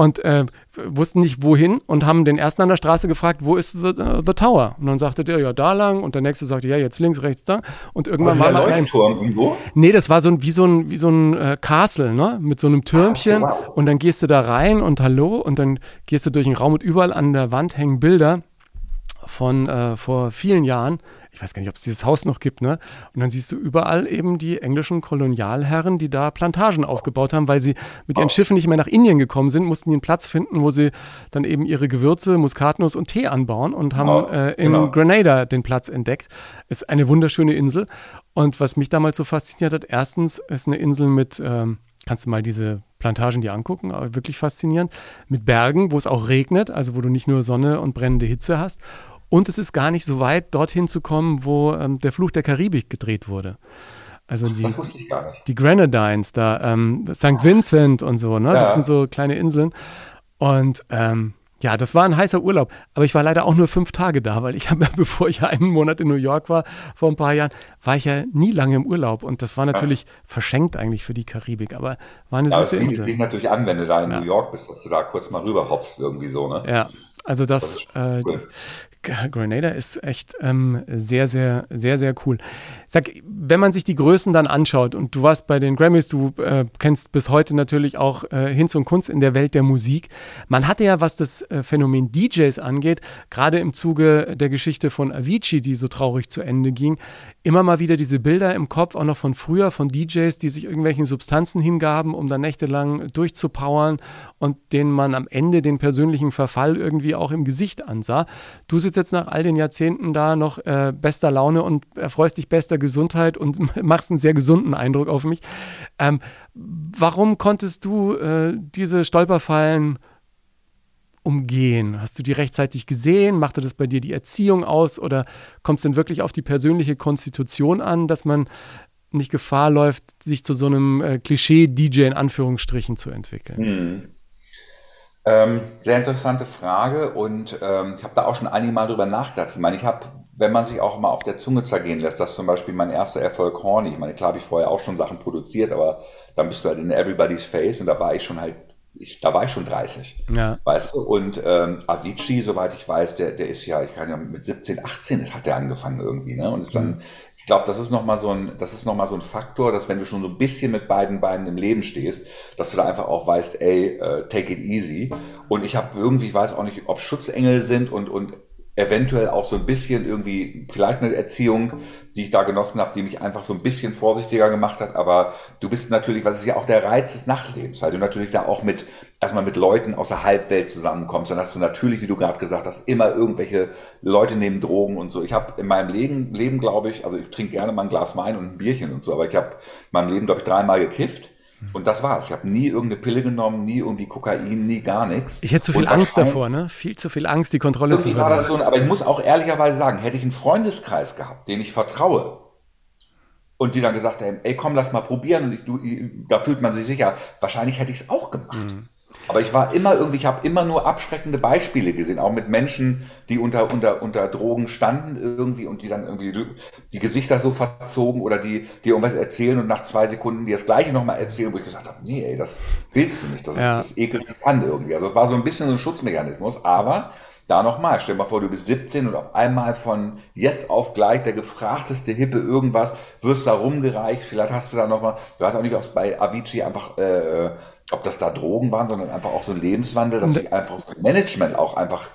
und äh, wussten nicht wohin und haben den ersten an der Straße gefragt, wo ist the, the Tower? Und dann sagte der, ja, da lang. Und der nächste sagte, ja, jetzt links, rechts, da. Und irgendwann war man ein, Leuchtturm irgendwo? Nee, das war so ein, wie so ein, wie so ein äh, Castle, ne? Mit so einem Türmchen. Ah, wow. Und dann gehst du da rein und hallo. Und dann gehst du durch den Raum und überall an der Wand hängen Bilder von äh, vor vielen Jahren. Ich weiß gar nicht, ob es dieses Haus noch gibt, ne? Und dann siehst du überall eben die englischen Kolonialherren, die da Plantagen aufgebaut haben, weil sie mit ihren Oh. Schiffen nicht mehr nach Indien gekommen sind, mussten die einen Platz finden, wo sie dann eben ihre Gewürze, Muskatnuss und Tee anbauen und haben Oh, äh, in genau. Grenada den Platz entdeckt. Ist eine wunderschöne Insel. Und was mich damals so fasziniert hat, erstens ist eine Insel mit, ähm, kannst du mal diese Plantagen dir angucken, aber wirklich faszinierend, mit Bergen, wo es auch regnet, also wo du nicht nur Sonne und brennende Hitze hast. Und es ist gar nicht so weit, dorthin zu kommen, wo ähm, der Fluch der Karibik gedreht wurde. Also die, Das die Grenadines da, ähm, St. Vincent und so, ne? Das Ja. sind so kleine Inseln. Und ähm, ja, das war ein heißer Urlaub. Aber ich war leider auch nur fünf Tage da, weil ich habe, bevor ich einen Monat in New York war, vor ein paar Jahren, war ich ja nie lange im Urlaub. Und das war natürlich verschenkt eigentlich für die Karibik, aber war eine Ja, süße sich Insel. natürlich an, wenn du da in Ja. New York bist, dass du da kurz mal rüber hoppst, irgendwie so, ne? Ja, also das, äh, Cool. Grenada ist echt ähm, sehr, sehr, sehr, sehr cool. Sag, wenn man sich die Größen dann anschaut und du warst bei den Grammys, du äh, kennst bis heute natürlich auch äh, Hinz und Kunst in der Welt der Musik. Man hatte ja, was das äh, Phänomen DJs angeht, gerade im Zuge der Geschichte von Avicii, die so traurig zu Ende ging, immer mal wieder diese Bilder im Kopf, auch noch von früher, von DJs, die sich irgendwelchen Substanzen hingaben, um dann nächtelang durchzupowern und denen man am Ende den persönlichen Verfall irgendwie auch im Gesicht ansah. Du sitzt jetzt nach all den Jahrzehnten da noch äh, bester Laune und erfreust dich bester Gesundheit und machst einen sehr gesunden Eindruck auf mich. Ähm, warum konntest du äh, diese Stolperfallen umgehen? Hast du die rechtzeitig gesehen? Machte das bei dir die Erziehung aus oder kommt es denn wirklich auf die persönliche Konstitution an, dass man nicht Gefahr läuft, sich zu so einem äh, Klischee-DJ in Anführungsstrichen zu entwickeln? Hm. Ähm, sehr interessante Frage und ähm, ich habe da auch schon einige Mal drüber nachgedacht. Ich meine, ich habe, wenn man sich auch mal auf der Zunge zergehen lässt, dass zum Beispiel mein erster Erfolg Horny, ich meine, klar habe ich vorher auch schon Sachen produziert, aber dann bist du halt in Everybody's Face und da war ich schon halt, ich, da war ich schon 30. Ja. Weißt du? Und ähm, Avicii, soweit ich weiß, der, der ist ja, ich kann ja mit 17, 18 ist, hat der angefangen irgendwie, ne? Und ist dann, ich glaube, das ist nochmal so ein, das ist noch mal so ein Faktor, dass wenn du schon so ein bisschen mit beiden Beinen im Leben stehst, dass du da einfach auch weißt, ey, äh, take it easy. Und ich habe irgendwie, ich weiß auch nicht, ob Schutzengel sind und, und eventuell auch so ein bisschen irgendwie, vielleicht eine Erziehung, die ich da genossen habe, die mich einfach so ein bisschen vorsichtiger gemacht hat. Aber du bist natürlich, was ist ja auch der Reiz des Nachtlebens, weil du natürlich da auch mit, erstmal mit Leuten aus der Halbwelt zusammenkommst. Dann hast du natürlich, wie du gerade gesagt hast, immer irgendwelche Leute nehmen Drogen und so. Ich habe in meinem Leben, Leben glaube ich, also ich trinke gerne mal ein Glas Wein und ein Bierchen und so, aber ich habe in meinem Leben, glaube ich, dreimal gekifft. Und das war's. Ich habe nie irgendeine Pille genommen, nie irgendwie Kokain, nie gar nichts. Ich hätte zu viel Angst davor, ne? Viel zu viel Angst, die Kontrolle zu irgendwie war das verlieren. so, aber ich muss auch ehrlicherweise sagen, hätte ich einen Freundeskreis gehabt, den ich vertraue, und die dann gesagt haben, ey, komm, lass mal probieren, und ich, du, da fühlt man sich sicher, wahrscheinlich hätte ich es auch gemacht. Mhm. Aber ich war immer irgendwie, ich habe immer nur abschreckende Beispiele gesehen, auch mit Menschen, die unter, unter, unter Drogen standen irgendwie und die dann irgendwie die Gesichter so verzogen oder die, die irgendwas erzählen und nach zwei Sekunden die das Gleiche nochmal erzählen, wo ich gesagt habe, nee, ey, das willst du nicht, das, Ja. ist, das ekelt dich an irgendwie. Also es war so ein bisschen so ein Schutzmechanismus, aber da nochmal, stell dir mal vor, du bist 17 und auf einmal von jetzt auf gleich der gefragteste Hippe irgendwas, wirst da rumgereicht, vielleicht hast du da nochmal, ich weiß auch nicht, ob es bei Avicii einfach, äh, ob das da Drogen waren, sondern einfach auch so ein Lebenswandel, dass sich einfach ein Management auch einfach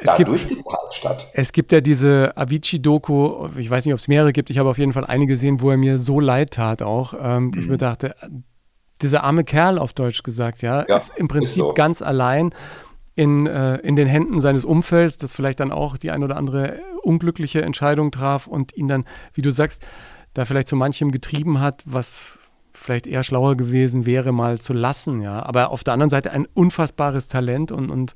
Es da gibt-. Es gibt ja diese Avicii-Doku, ich weiß nicht, ob es mehrere gibt, ich habe auf jeden Fall eine gesehen, wo er mir so leid tat auch. Ähm, Ich mir dachte, dieser arme Kerl auf Deutsch gesagt, ja, Ja, ist im ist Prinzip so. ganz allein in, äh, in den Händen seines Umfelds, das vielleicht dann auch die ein oder andere unglückliche Entscheidung traf und ihn dann, wie du sagst, da vielleicht zu manchem getrieben hat, was vielleicht eher schlauer gewesen wäre, mal zu lassen, ja. Aber auf der anderen Seite ein unfassbares Talent und, und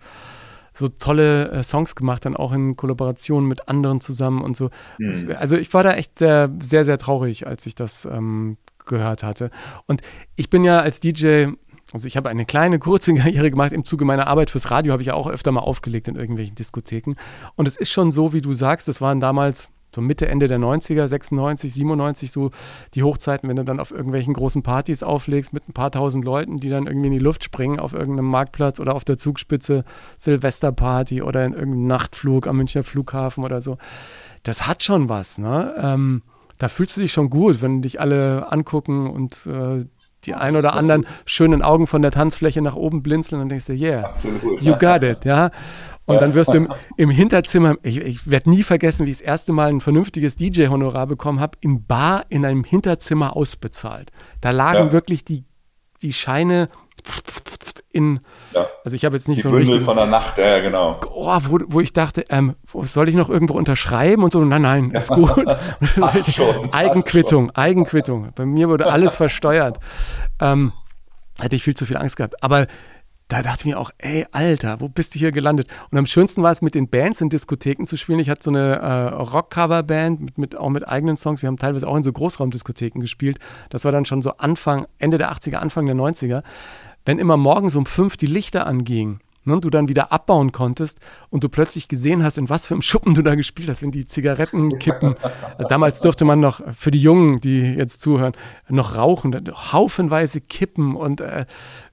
so tolle äh, Songs gemacht, dann auch in Kollaboration mit anderen zusammen und so. Das, also ich war da echt sehr, sehr, sehr traurig, als ich das ähm, gehört hatte. Und ich bin ja als DJ also ich habe eine kleine, kurze Karriere gemacht. Im Zuge meiner Arbeit fürs Radio habe ich ja auch öfter mal aufgelegt in irgendwelchen Diskotheken. Und es ist schon so, wie du sagst, das waren damals so Mitte, Ende der 90er, 96, 97 so die Hochzeiten, wenn du dann auf irgendwelchen großen Partys auflegst mit ein paar tausend Leuten, die dann irgendwie in die Luft springen auf irgendeinem Marktplatz oder auf der Zugspitze, Silvesterparty oder in irgendeinem Nachtflug am Münchner Flughafen oder so. Das hat schon was, ne? Ähm, da fühlst du dich schon gut, wenn dich alle angucken und äh, die ein oder anderen schönen Augen von der Tanzfläche nach oben blinzeln und denkst du, yeah, you got it, ja. Und ja. dann wirst du im, im Hinterzimmer, ich, ich werde nie vergessen, wie ich das erste Mal ein vernünftiges DJ-Honorar bekommen habe, in Bar in einem Hinterzimmer ausbezahlt. Da lagen ja. wirklich die, die Scheine in, ja. also ich habe jetzt nicht die so richtig. von der Nacht, ja, genau. Oh, wo, wo ich dachte, ähm, soll ich noch irgendwo unterschreiben und so? Nein, nein, ist gut. schon, Eigenquittung, Eigenquittung. Bei mir wurde alles versteuert. Ähm, hätte ich viel zu viel Angst gehabt. Aber da dachte ich mir auch, ey, Alter, wo bist du hier gelandet? Und am schönsten war es, mit den Bands in Diskotheken zu spielen. Ich hatte so eine äh, Rock-Cover-Band, mit, mit, auch mit eigenen Songs. Wir haben teilweise auch in so Großraumdiskotheken gespielt. Das war dann schon so Anfang, Ende der 80er, Anfang der 90er wenn immer morgens um fünf die Lichter angingen ne, und du dann wieder abbauen konntest und du plötzlich gesehen hast, in was für einem Schuppen du da gespielt hast, wenn die Zigaretten kippen. Also damals durfte man noch, für die Jungen, die jetzt zuhören, noch rauchen, haufenweise kippen und äh,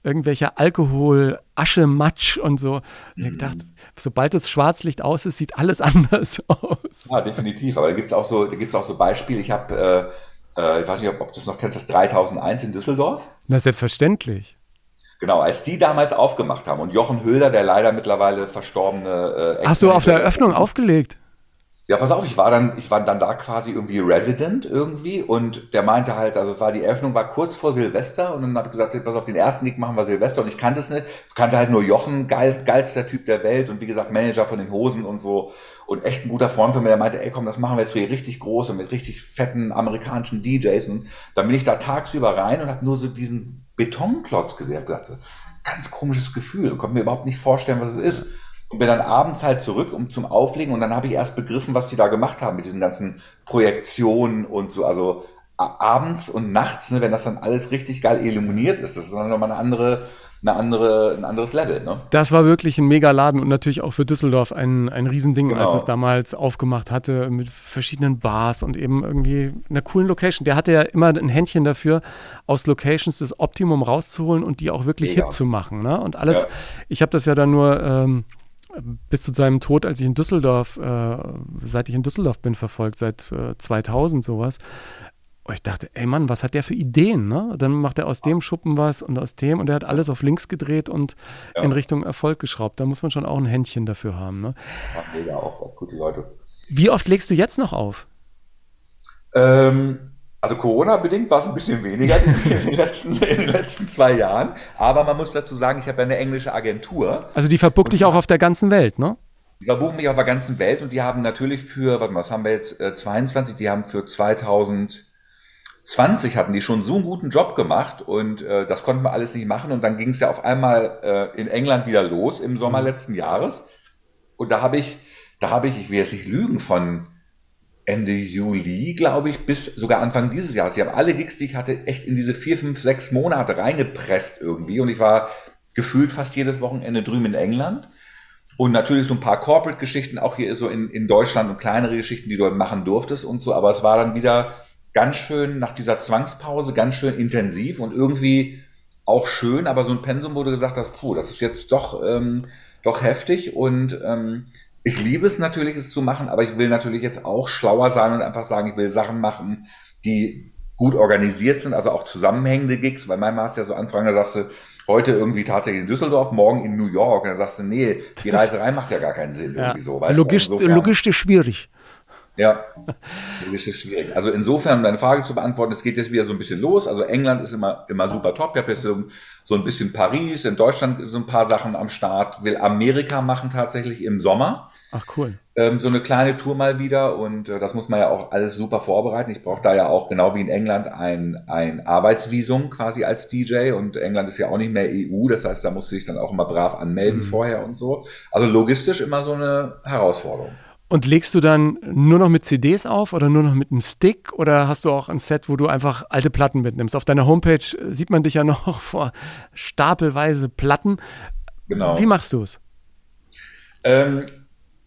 irgendwelcher Alkohol, Asche, Matsch und so. Und ich dachte, sobald das Schwarzlicht aus ist, sieht alles anders aus. Ja, definitiv. Aber da gibt es auch, so, auch so Beispiele. Ich habe, äh, äh, ich weiß nicht, ob, ob du es noch kennst, das 3001 in Düsseldorf. Na, selbstverständlich. Genau, als die damals aufgemacht haben und Jochen Hülder, der leider mittlerweile verstorbene äh, Hast du auf der Eröffnung aufgelegt? Ja, pass auf, ich war dann, ich war dann da quasi irgendwie Resident irgendwie und der meinte halt, also es war die Eröffnung war kurz vor Silvester und dann habe ich gesagt, pass auf, den ersten Gig machen wir Silvester und ich kannte es nicht, kannte halt nur Jochen, geil, geilster Typ der Welt und wie gesagt Manager von den Hosen und so und echt ein guter Freund von mir, der meinte, ey komm, das machen wir jetzt hier richtig groß und mit richtig fetten amerikanischen DJs und dann bin ich da tagsüber rein und habe nur so diesen Betonklotz gesehen, hab gedacht, ganz komisches Gefühl konnte mir überhaupt nicht vorstellen, was es ist und bin dann abends halt zurück um zum Auflegen und dann habe ich erst begriffen, was die da gemacht haben mit diesen ganzen Projektionen und so. Also abends und nachts, ne, wenn das dann alles richtig geil illuminiert ist, das ist dann nochmal eine andere, eine andere, ein anderes Level. Ne? Das war wirklich ein Megaladen und natürlich auch für Düsseldorf ein, ein Riesending, genau. als es damals aufgemacht hatte mit verschiedenen Bars und eben irgendwie einer coolen Location. Der hatte ja immer ein Händchen dafür, aus Locations das Optimum rauszuholen und die auch wirklich Mega. hip zu machen. Ne? Und alles, ja. ich habe das ja dann nur ähm, bis zu seinem Tod, als ich in Düsseldorf, äh, seit ich in Düsseldorf bin, verfolgt, seit äh, 2000 sowas. Und ich dachte, ey Mann, was hat der für Ideen? Ne? Dann macht er aus dem Schuppen was und aus dem und er hat alles auf links gedreht und ja. in Richtung Erfolg geschraubt. Da muss man schon auch ein Händchen dafür haben. Ne? Ach, mega, auch, auch gute Leute. Wie oft legst du jetzt noch auf? Ähm, also Corona-bedingt war es ein bisschen weniger in den, letzten, in den, letzten, zwei Jahren. Aber man muss dazu sagen, ich habe ja eine englische Agentur. Also die verbucht dich auch auf der ganzen Welt, ne? Die verbuchen mich auf der ganzen Welt und die haben natürlich für, warte mal, was haben wir jetzt, äh, 22, die haben für 2020 hatten die schon so einen guten Job gemacht und äh, das konnten wir alles nicht machen. Und dann ging es ja auf einmal äh, in England wieder los im Sommer mhm. letzten Jahres. Und da habe ich, da habe ich, ich will jetzt nicht lügen, von Ende Juli, glaube ich, bis sogar Anfang dieses Jahres. Ich habe alle Gigs, die ich hatte, echt in diese vier, fünf, sechs Monate reingepresst irgendwie. Und ich war gefühlt fast jedes Wochenende drüben in England. Und natürlich so ein paar Corporate-Geschichten, auch hier so in, in Deutschland und kleinere Geschichten, die du machen durftest und so. Aber es war dann wieder ganz schön nach dieser Zwangspause, ganz schön intensiv und irgendwie auch schön. Aber so ein Pensum, du gesagt hast, puh, das ist jetzt doch, ähm, doch heftig. Und ähm, ich liebe es natürlich, es zu machen, aber ich will natürlich jetzt auch schlauer sein und einfach sagen, ich will Sachen machen, die gut organisiert sind, also auch zusammenhängende Gigs, weil manchmal hast du ja so Anfragen, da sagst du, heute irgendwie tatsächlich in Düsseldorf, morgen in New York, und dann sagst du, nee, die Reiserei macht ja gar keinen Sinn, ja. irgendwie so. Weißt Logist logistisch schwierig. Ja, logistisch schwierig. Also insofern, um deine Frage zu beantworten, es geht jetzt wieder so ein bisschen los. Also England ist immer, immer super top. Ich habe jetzt so, so ein bisschen Paris, in Deutschland so ein paar Sachen am Start, will Amerika machen tatsächlich im Sommer. Ach cool. Ähm, so eine kleine Tour mal wieder und äh, das muss man ja auch alles super vorbereiten. Ich brauche da ja auch, genau wie in England, ein, ein Arbeitsvisum quasi als DJ und England ist ja auch nicht mehr EU, das heißt, da musst du dich dann auch immer brav anmelden mhm. vorher und so. Also logistisch immer so eine Herausforderung. Und legst du dann nur noch mit CDs auf oder nur noch mit einem Stick oder hast du auch ein Set, wo du einfach alte Platten mitnimmst? Auf deiner Homepage sieht man dich ja noch vor stapelweise Platten. Genau. Wie machst du es? Ähm,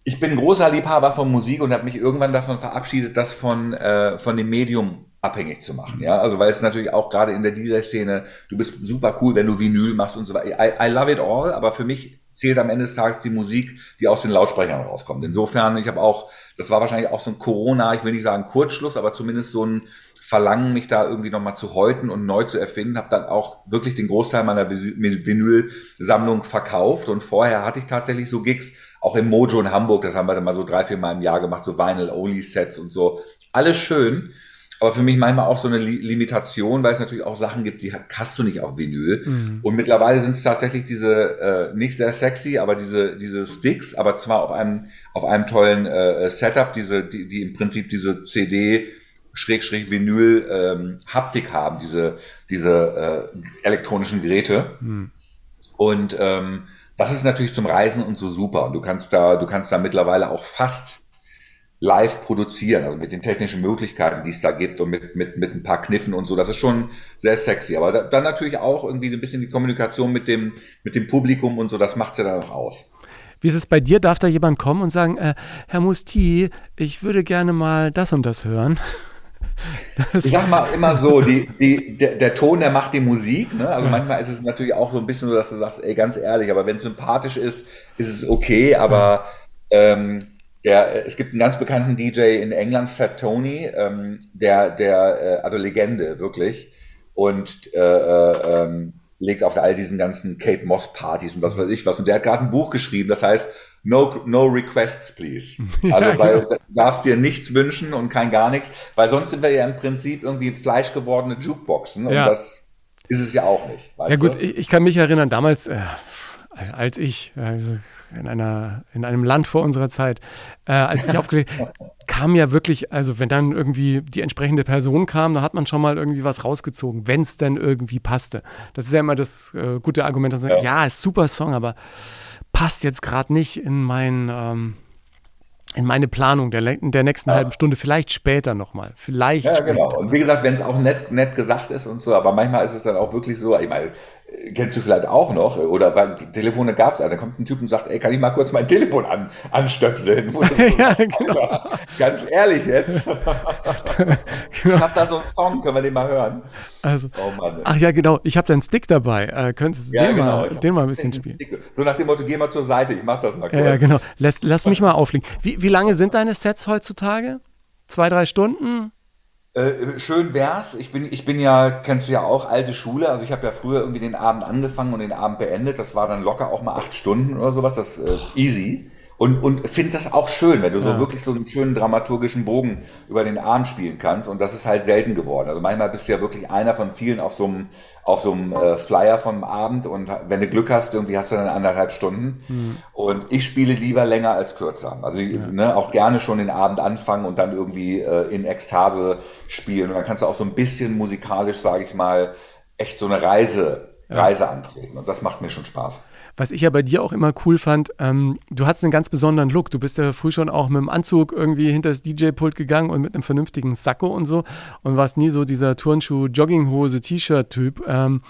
ich bin großer Liebhaber von Musik und habe mich irgendwann davon verabschiedet, das von, äh, von dem Medium abhängig zu machen. Ja, also weil es natürlich auch gerade in der DJ-Szene, du bist super cool, wenn du Vinyl machst und so weiter. I, I love it all, aber für mich zählt am Ende des Tages die Musik, die aus den Lautsprechern rauskommt. Insofern, ich habe auch, das war wahrscheinlich auch so ein Corona, ich will nicht sagen Kurzschluss, aber zumindest so ein Verlangen, mich da irgendwie nochmal zu häuten und neu zu erfinden, habe dann auch wirklich den Großteil meiner Vinyl-Sammlung verkauft und vorher hatte ich tatsächlich so Gigs, auch im Mojo in Hamburg, das haben wir dann mal so drei, vier Mal im Jahr gemacht, so Vinyl-Only-Sets und so. Alles schön aber für mich manchmal auch so eine Limitation, weil es natürlich auch Sachen gibt, die hast du nicht auf Vinyl. Mhm. Und mittlerweile sind es tatsächlich diese, äh, nicht sehr sexy, aber diese, diese Sticks, aber zwar auf einem, auf einem tollen äh, Setup, diese, die, die im Prinzip diese CD Schrägstrich Vinyl ähm, Haptik haben, diese, diese äh, elektronischen Geräte. Mhm. Und ähm, das ist natürlich zum Reisen und so super. Und du kannst da, du kannst da mittlerweile auch fast live produzieren, also mit den technischen Möglichkeiten, die es da gibt und mit, mit, mit ein paar Kniffen und so. Das ist schon sehr sexy. Aber da, dann natürlich auch irgendwie ein bisschen die Kommunikation mit dem, mit dem Publikum und so, das macht es ja dann auch aus. Wie ist es bei dir? Darf da jemand kommen und sagen, äh, Herr Musti, ich würde gerne mal das und das hören? Das ich sag mal immer so, die, die, der, der, Ton, der macht die Musik. Ne? Also ja. manchmal ist es natürlich auch so ein bisschen so, dass du sagst, ey, ganz ehrlich, aber wenn es sympathisch ist, ist es okay, aber ähm, der, es gibt einen ganz bekannten DJ in England, Fat Tony, ähm, der, der, äh, also Legende, wirklich. Und äh, äh, ähm, legt auf all diesen ganzen Kate Moss Partys und was weiß ich was. Und der hat gerade ein Buch geschrieben, das heißt No, no Requests, please. Also ja, weil genau. du darfst dir nichts wünschen und kein gar nichts, weil sonst sind wir ja im Prinzip irgendwie fleischgewordene Jukeboxen und ja. das ist es ja auch nicht. ja gut, ich, ich, kann mich erinnern, damals, äh, als ich, also in, einer, in einem Land vor unserer Zeit, äh, als ich aufgelegt kam ja wirklich, also wenn dann irgendwie die entsprechende Person kam, da hat man schon mal irgendwie was rausgezogen, wenn es denn irgendwie passte. Das ist ja immer das äh, gute Argument, dass man sagt, ja. ja, ist super Song, aber passt jetzt gerade nicht in mein ähm, in meine Planung der, der nächsten ja. halben Stunde, vielleicht später nochmal. Vielleicht. Ja, genau. Später. Und wie gesagt, wenn es auch nett, nett gesagt ist und so, aber manchmal ist es dann auch wirklich so, ich meine, kennst du vielleicht auch noch, oder weil Telefone gab es, da kommt ein Typ und sagt, ey, kann ich mal kurz mein Telefon an, anstöpseln? So ja, genau. Ganz ehrlich jetzt. genau. Ich hab da so einen Song, können wir den mal hören? Also, oh Mann, ach ja, genau, ich habe da einen Stick dabei. Äh, könntest du ja, den, genau. mal, den mal ein bisschen spielen? Stick. So nach dem Motto, geh mal zur Seite, ich mach das mal kurz. Ja, genau. Lass, lass mich mal auflegen. Wie, wie lange sind deine Sets heutzutage? Zwei, drei Stunden? Äh, schön wär's. Ich bin, ich bin ja, kennst du ja auch, alte Schule. Also ich habe ja früher irgendwie den Abend angefangen und den Abend beendet. Das war dann locker auch mal acht Stunden oder sowas. Das äh, easy. Und, und finde das auch schön, wenn du so wirklich so einen schönen dramaturgischen Bogen über den Abend spielen kannst. Und das ist halt selten geworden. Also manchmal bist du ja wirklich einer von vielen auf so einem, auf so einem äh, Flyer vom Abend. Und wenn du Glück hast, irgendwie hast du dann anderthalb Stunden. Mhm. Und ich spiele lieber länger als kürzer. Also ja. ne, auch gerne schon den Abend anfangen und dann irgendwie äh, in Ekstase spielen. Und dann kannst du auch so ein bisschen musikalisch, sage ich mal, echt so eine Reise, ja. Reise antreten. Und das macht mir schon Spaß. Was ich ja bei dir auch immer cool fand, ähm, du hattest einen ganz besonderen Look. Du bist ja früh schon auch mit dem Anzug irgendwie hinter das DJ-Pult gegangen und mit einem vernünftigen Sakko und so und warst nie so dieser Turnschuh, Jogginghose, T-Shirt-Typ. Ähm,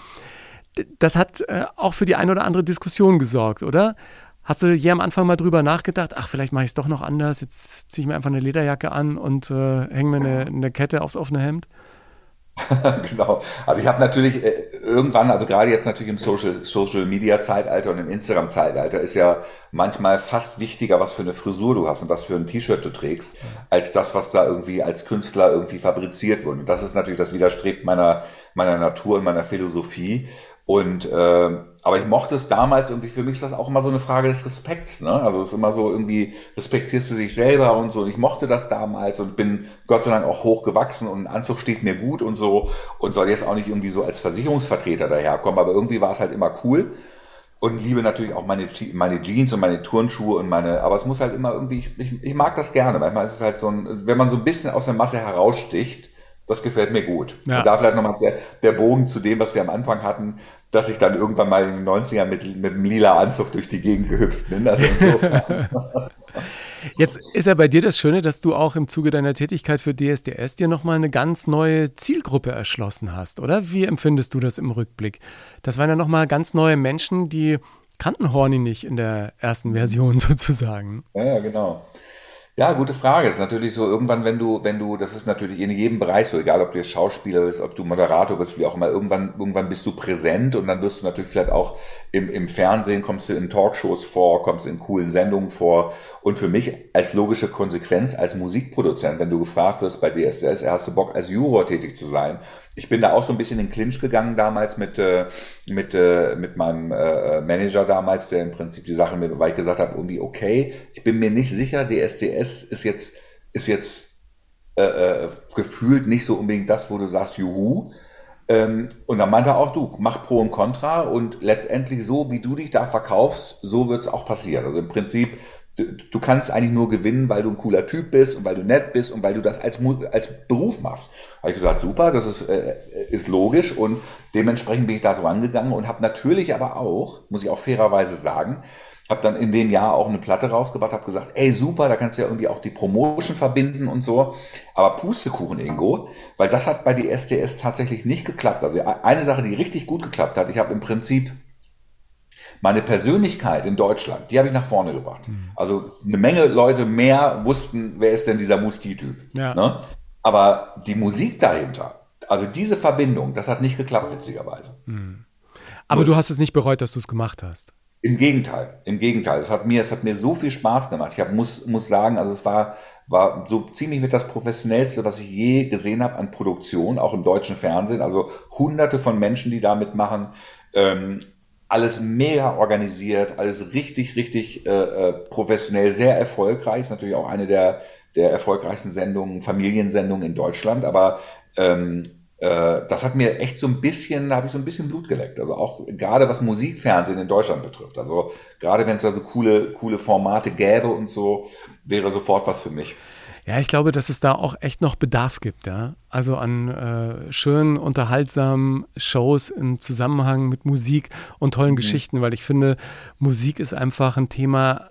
das hat äh, auch für die ein oder andere Diskussion gesorgt, oder? Hast du je am Anfang mal drüber nachgedacht, ach, vielleicht mache ich es doch noch anders, jetzt ziehe ich mir einfach eine Lederjacke an und äh, hänge mir eine, eine Kette aufs offene Hemd? genau. Also ich habe natürlich äh, irgendwann, also gerade jetzt natürlich im Social, Social Media Zeitalter und im Instagram Zeitalter ist ja manchmal fast wichtiger, was für eine Frisur du hast und was für ein T-Shirt du trägst, als das, was da irgendwie als Künstler irgendwie fabriziert wurde. Und das ist natürlich, das widerstrebt meiner, meiner Natur und meiner Philosophie. Und äh, aber ich mochte es damals irgendwie, für mich ist das auch immer so eine Frage des Respekts, ne? Also es ist immer so irgendwie, respektierst du dich selber und so. Und ich mochte das damals und bin Gott sei Dank auch hochgewachsen und ein Anzug steht mir gut und so und soll jetzt auch nicht irgendwie so als Versicherungsvertreter daherkommen, aber irgendwie war es halt immer cool. Und liebe natürlich auch meine, meine Jeans und meine Turnschuhe und meine, aber es muss halt immer irgendwie, ich, ich, ich mag das gerne. Manchmal ist es halt so ein, wenn man so ein bisschen aus der Masse heraussticht, das gefällt mir gut. Ja. Und da vielleicht nochmal der, der Bogen zu dem, was wir am Anfang hatten, dass ich dann irgendwann mal in den 90ern mit, mit einem lila Anzug durch die Gegend gehüpft bin. Also Jetzt ist ja bei dir das Schöne, dass du auch im Zuge deiner Tätigkeit für DSDS dir nochmal eine ganz neue Zielgruppe erschlossen hast, oder? Wie empfindest du das im Rückblick? Das waren ja nochmal ganz neue Menschen, die kannten Horny nicht in der ersten Version sozusagen. Ja, ja, genau. Ja, gute Frage. Ist natürlich so, irgendwann, wenn du, wenn du, das ist natürlich in jedem Bereich so, egal ob du jetzt Schauspieler bist, ob du Moderator bist, wie auch immer, irgendwann, irgendwann bist du präsent und dann wirst du natürlich vielleicht auch im, im Fernsehen, kommst du in Talkshows vor, kommst in coolen Sendungen vor. Und für mich als logische Konsequenz, als Musikproduzent, wenn du gefragt wirst bei DSDS, hast du Bock als Juror tätig zu sein, ich bin da auch so ein bisschen in den Clinch gegangen damals mit, äh, mit, äh, mit meinem äh, Manager damals, der im Prinzip die Sache mir, weil ich gesagt habe, irgendwie, okay, ich bin mir nicht sicher, DSDS ist jetzt, ist jetzt äh, äh, gefühlt nicht so unbedingt das, wo du sagst, juhu. Ähm, und dann meinte er auch, du, mach Pro und Contra und letztendlich so, wie du dich da verkaufst, so wird es auch passieren. Also im Prinzip, du, kannst eigentlich nur gewinnen, weil du ein cooler Typ bist und weil du nett bist und weil du das als, als Beruf machst. Habe ich gesagt, super, das ist, äh, ist logisch und dementsprechend bin ich da so rangegangen und habe natürlich aber auch, muss ich auch fairerweise sagen, habe dann in dem Jahr auch eine Platte rausgebracht, habe gesagt, ey super, da kannst du ja irgendwie auch die Promotion verbinden und so. Aber Pustekuchen, Ingo, weil das hat bei die SDS tatsächlich nicht geklappt. Also eine Sache, die richtig gut geklappt hat, ich habe im Prinzip meine Persönlichkeit in Deutschland, die habe ich nach vorne gebracht. Mhm. Also eine Menge Leute mehr wussten, wer ist denn dieser Musti-Typ. Ja. Ne? Aber die Musik dahinter, also diese Verbindung, das hat nicht geklappt, witzigerweise. Mhm. Aber du hast es nicht bereut, dass du es gemacht hast. Im Gegenteil, im Gegenteil. Es hat mir, es hat mir so viel Spaß gemacht. Ich hab, muss, muss sagen, also es war, war so ziemlich mit das professionellste, was ich je gesehen habe an Produktion, auch im deutschen Fernsehen. Also hunderte von Menschen, die da mitmachen. Ähm, alles mega organisiert, alles richtig, richtig äh, äh, professionell, sehr erfolgreich. Ist natürlich auch eine der, der erfolgreichsten Sendungen, Familiensendungen in Deutschland. Aber ähm, äh, das hat mir echt so ein bisschen, da habe ich so ein bisschen Blut geleckt. Also auch gerade was Musikfernsehen in Deutschland betrifft. Also gerade wenn es da so coole, coole Formate gäbe und so, wäre sofort was für mich. Ja, ich glaube, dass es da auch echt noch Bedarf gibt, ja. Also an äh, schönen, unterhaltsamen Shows im Zusammenhang mit Musik und tollen mhm. Geschichten, weil ich finde, Musik ist einfach ein Thema,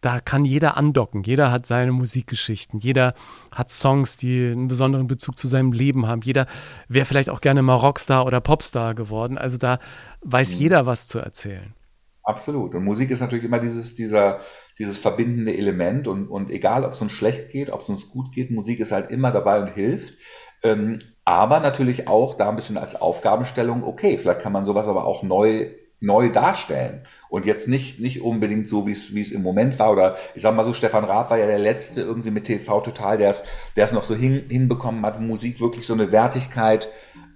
da kann jeder andocken. Jeder hat seine Musikgeschichten. Jeder hat Songs, die einen besonderen Bezug zu seinem Leben haben. Jeder wäre vielleicht auch gerne mal Rockstar oder Popstar geworden. Also da weiß mhm. jeder was zu erzählen. Absolut. Und Musik ist natürlich immer dieses, dieser, dieses verbindende Element und, und egal, ob es uns schlecht geht, ob es uns gut geht, Musik ist halt immer dabei und hilft. Ähm, aber natürlich auch da ein bisschen als Aufgabenstellung, okay, vielleicht kann man sowas aber auch neu neu darstellen und jetzt nicht nicht unbedingt so wie es wie es im Moment war oder ich sag mal so Stefan Raab war ja der letzte irgendwie mit TV total der es der es noch so hin, hinbekommen hat Musik wirklich so eine Wertigkeit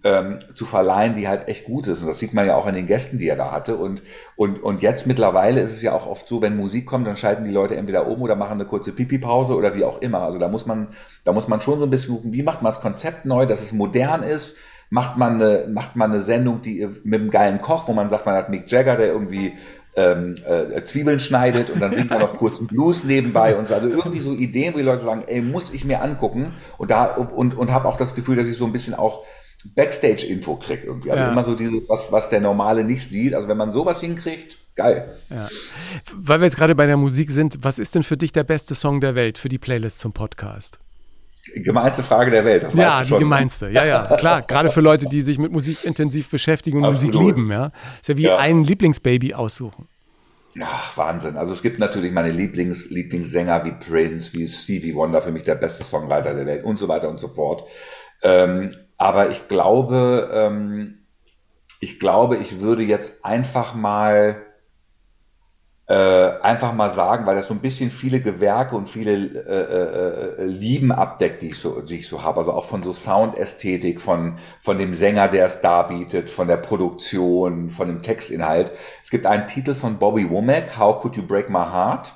ähm, zu verleihen, die halt echt gut ist. Und das sieht man ja auch an den Gästen, die er da hatte. Und, und, und jetzt mittlerweile ist es ja auch oft so, wenn Musik kommt, dann schalten die Leute entweder um oder machen eine kurze Pipi-Pause oder wie auch immer. Also da muss man, da muss man schon so ein bisschen gucken, wie macht man das Konzept neu, dass es modern ist, macht man eine, macht man eine Sendung, die mit einem geilen Koch, wo man sagt, man hat Mick Jagger, der irgendwie ähm, äh, Zwiebeln schneidet und dann singt man noch kurz einen Blues nebenbei und so. Also irgendwie so Ideen, wo die Leute sagen, ey, muss ich mir angucken und da und, und habe auch das Gefühl, dass ich so ein bisschen auch Backstage-Info kriegt irgendwie. Also ja. immer so dieses, was, was der Normale nicht sieht. Also wenn man sowas hinkriegt, geil. Ja. Weil wir jetzt gerade bei der Musik sind, was ist denn für dich der beste Song der Welt für die Playlist zum Podcast? Gemeinste Frage der Welt. Das ja, die gemeinste. Ja, ja, klar. Gerade für Leute, die sich mit Musik intensiv beschäftigen und Absolut. Musik lieben. Ja, ist ja wie ja. ein Lieblingsbaby aussuchen. Ach, Wahnsinn. Also es gibt natürlich meine Lieblings, Lieblingssänger wie Prince, wie Stevie Wonder, für mich der beste Songwriter der Welt und so weiter und so fort. Ähm, aber ich glaube, ähm, ich glaube, ich würde jetzt einfach mal äh, einfach mal sagen, weil das so ein bisschen viele Gewerke und viele äh, äh, Lieben abdeckt, die ich so, die ich so habe. Also auch von so Soundästhetik, von, von dem Sänger, der es darbietet, von der Produktion, von dem Textinhalt. Es gibt einen Titel von Bobby Womack, How Could You Break My Heart?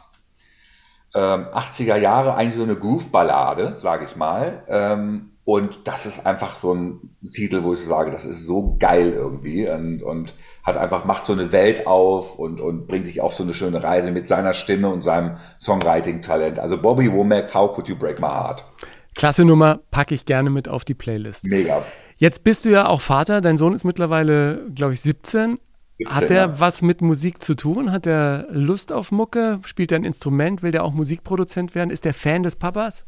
Ähm, 80er Jahre, eigentlich so eine Groove-Ballade, sage ich mal. Ähm, und das ist einfach so ein Titel, wo ich sage, das ist so geil irgendwie und, und hat einfach, macht so eine Welt auf und, und bringt dich auf so eine schöne Reise mit seiner Stimme und seinem Songwriting-Talent. Also Bobby Womack, How Could You Break My Heart? Klasse Nummer, packe ich gerne mit auf die Playlist. Mega. Jetzt bist du ja auch Vater, dein Sohn ist mittlerweile, glaube ich, 17. Hat der was mit Musik zu tun? Hat er Lust auf Mucke? Spielt er ein Instrument? Will der auch Musikproduzent werden? Ist der Fan des Papas?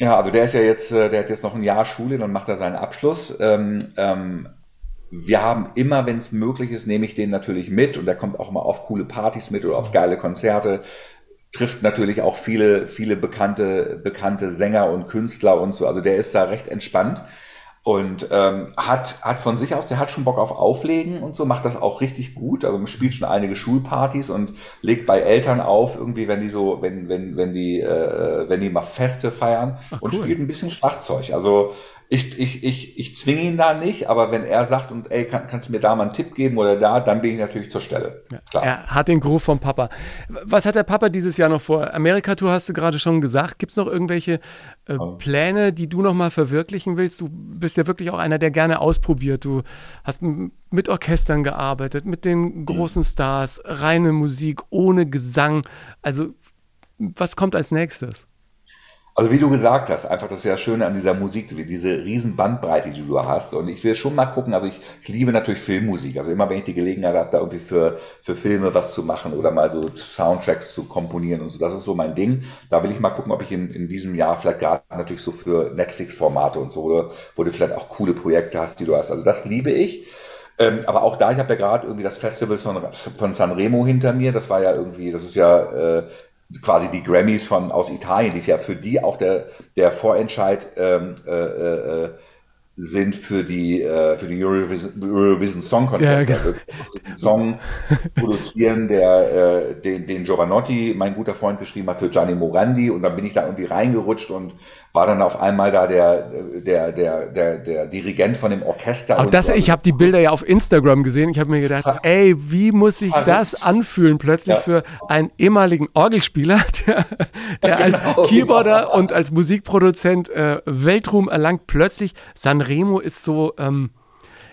Ja, also der ist ja jetzt, äh, der hat jetzt noch ein Jahr Schule, dann macht er seinen Abschluss. Ähm, ähm, wir haben immer, wenn es möglich ist, nehme ich den natürlich mit und der kommt auch mal auf coole Partys mit oder auf geile Konzerte. Trifft natürlich auch viele, viele bekannte, bekannte Sänger und Künstler und so. Also der ist da recht entspannt und ähm, hat, hat von sich aus, der hat schon Bock auf Auflegen und so, macht das auch richtig gut. Also spielt schon einige Schulpartys und legt bei Eltern auf, irgendwie, wenn die so, wenn, wenn, wenn die, äh, wenn die mal Feste feiern Ach, und cool. spielt ein bisschen Schlagzeug. Also ich, ich, ich, ich zwinge ihn da nicht, aber wenn er sagt und ey, kann, kannst du mir da mal einen Tipp geben oder da, dann bin ich natürlich zur Stelle. Ja, Klar. Er hat den Groove vom Papa. Was hat der Papa dieses Jahr noch vor? Amerika-Tour hast du gerade schon gesagt. Gibt es noch irgendwelche äh, Pläne, die du noch mal verwirklichen willst? Du bist ja wirklich auch einer, der gerne ausprobiert. Du hast mit Orchestern gearbeitet, mit den großen Stars, reine Musik, ohne Gesang. Also was kommt als nächstes? Also wie du gesagt hast, einfach das ist ja Schöne an dieser Musik, diese riesen Bandbreite, die du hast. Und ich will schon mal gucken, also ich, ich liebe natürlich Filmmusik. Also immer wenn ich die Gelegenheit habe, da irgendwie für, für Filme was zu machen oder mal so Soundtracks zu komponieren und so, das ist so mein Ding. Da will ich mal gucken, ob ich in, in diesem Jahr vielleicht gerade natürlich so für Netflix-Formate und so, oder wo du vielleicht auch coole Projekte hast, die du hast. Also das liebe ich. Ähm, aber auch da, ich habe ja gerade irgendwie das Festival von, von Sanremo hinter mir. Das war ja irgendwie, das ist ja äh, quasi die Grammys von aus Italien, die ja für die auch der, der Vorentscheid ähm, äh, äh, sind für die äh, für die Eurovision, Eurovision Song Contest. Ja, okay. Also Song produzieren, der äh, den, den Giovanotti, mein guter Freund, geschrieben hat für Gianni Morandi und dann bin ich da irgendwie reingerutscht und war dann auf einmal da der, der, der, der, der Dirigent von dem Orchester. Auch das, so. ich habe die Bilder ja auf Instagram gesehen. Ich habe mir gedacht, ey, wie muss sich das anfühlen, plötzlich ja. für einen ehemaligen Orgelspieler, der, der genau, als Keyboarder und als Musikproduzent äh, Weltruhm erlangt, plötzlich Sanremo ist so, ähm,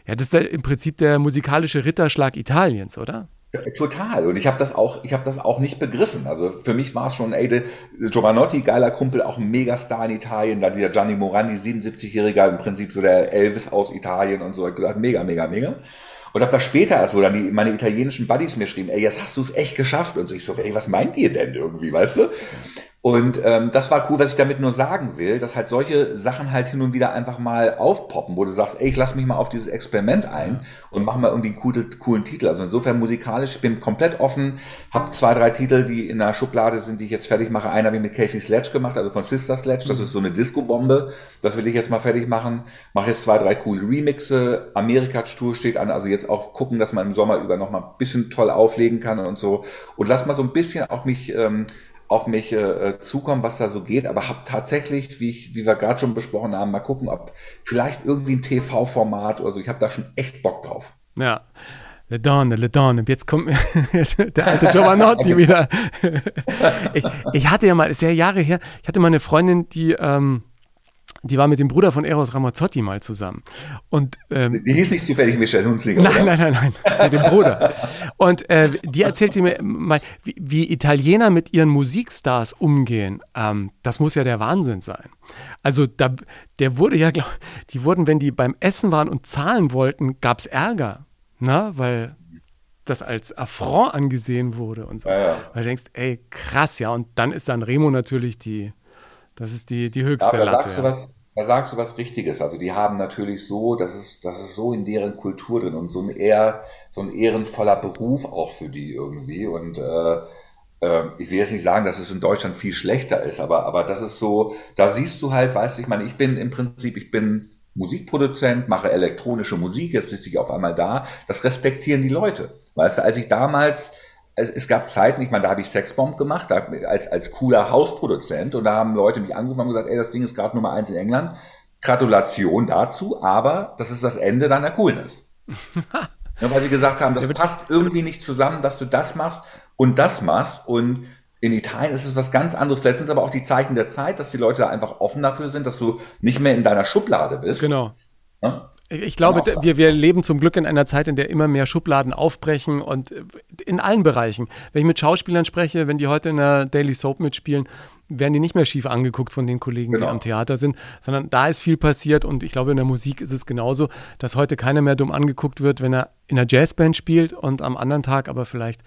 ja, das ist im Prinzip der musikalische Ritterschlag Italiens, oder? Total. Und ich habe das auch, ich habe das auch nicht begriffen. Also für mich war es schon, ey, Giovanotti, geiler Kumpel, auch ein Megastar in Italien. Da dieser Gianni Morandi, 77-Jähriger, im Prinzip so der Elvis aus Italien und so. Ich gesagt, mega, mega, mega. Und habe da später erst, wo dann die, meine italienischen Buddies mir schrieben, ey, jetzt hast du es echt geschafft. Und so, ich so, ey, was meint ihr denn irgendwie, weißt du? Und ähm, das war cool, was ich damit nur sagen will, dass halt solche Sachen halt hin und wieder einfach mal aufpoppen, wo du sagst, ey, ich lass mich mal auf dieses Experiment ein und mach mal irgendwie einen coolen, coolen Titel. Also insofern musikalisch, ich bin komplett offen, habe zwei, drei Titel, die in der Schublade sind, die ich jetzt fertig mache. Einer habe ich mit Casey Sledge gemacht, also von Sister Sledge, das ist so eine Disco-Bombe, das will ich jetzt mal fertig machen. Mache jetzt zwei, drei coole Remixe, Amerika-Tour steht an, also jetzt auch gucken, dass man im Sommer über noch mal ein bisschen toll auflegen kann und so. Und lass mal so ein bisschen auch mich... Ähm, auf mich äh, zukommen, was da so geht, aber habe tatsächlich, wie, ich, wie wir gerade schon besprochen haben, mal gucken, ob vielleicht irgendwie ein TV-Format oder so. Ich habe da schon echt Bock drauf. Ja. Le Donne, Le Donne. Jetzt kommt der alte Giovanotti wieder. ich, ich hatte ja mal, ist ja Jahre her, ich hatte mal eine Freundin, die ähm, die war mit dem Bruder von Eros Ramazzotti mal zusammen. Und, ähm, die hieß nicht zufällig Michelle Hunzlinger, Nein, oder? nein, nein, nein, mit dem Bruder. Und äh, die erzählte mir mal, wie, wie, Italiener mit ihren Musikstars umgehen. Ähm, das muss ja der Wahnsinn sein. Also da, der wurde ja, glaub, die wurden, wenn die beim Essen waren und zahlen wollten, gab es Ärger. Na, weil das als Affront angesehen wurde und so. Ja, ja. Weil du denkst, ey, krass, ja. Und dann ist dann Remo natürlich die, das ist die, die höchste ja, Latte. Sagst ja. du was, da sagst du was Richtiges. Also die haben natürlich so, das ist, das ist so in deren Kultur drin und so ein eher, so ein ehrenvoller Beruf auch für die irgendwie. Und äh, äh, ich will jetzt nicht sagen, dass es in Deutschland viel schlechter ist, aber, aber das ist so, da siehst du halt, weißt du, ich meine, ich bin im Prinzip, ich bin Musikproduzent, mache elektronische Musik, jetzt sitze ich auf einmal da. Das respektieren die Leute. Weißt du, als ich damals es, es gab Zeiten, ich meine, da habe ich Sexbomb gemacht, da, als, als cooler Hausproduzent und da haben Leute mich angerufen und gesagt, ey, das Ding ist gerade Nummer eins in England. Gratulation dazu, aber das ist das Ende deiner Coolness. ja, weil sie gesagt haben, das passt irgendwie nicht zusammen, dass du das machst und das machst und in Italien ist es was ganz anderes. Vielleicht sind es aber auch die Zeichen der Zeit, dass die Leute da einfach offen dafür sind, dass du nicht mehr in deiner Schublade bist. Genau. Ja? Ich glaube, wir, wir leben zum Glück in einer Zeit, in der immer mehr Schubladen aufbrechen und in allen Bereichen. Wenn ich mit Schauspielern spreche, wenn die heute in der Daily Soap mitspielen, werden die nicht mehr schief angeguckt von den Kollegen, genau. die am Theater sind, sondern da ist viel passiert und ich glaube, in der Musik ist es genauso, dass heute keiner mehr dumm angeguckt wird, wenn er in einer Jazzband spielt und am anderen Tag aber vielleicht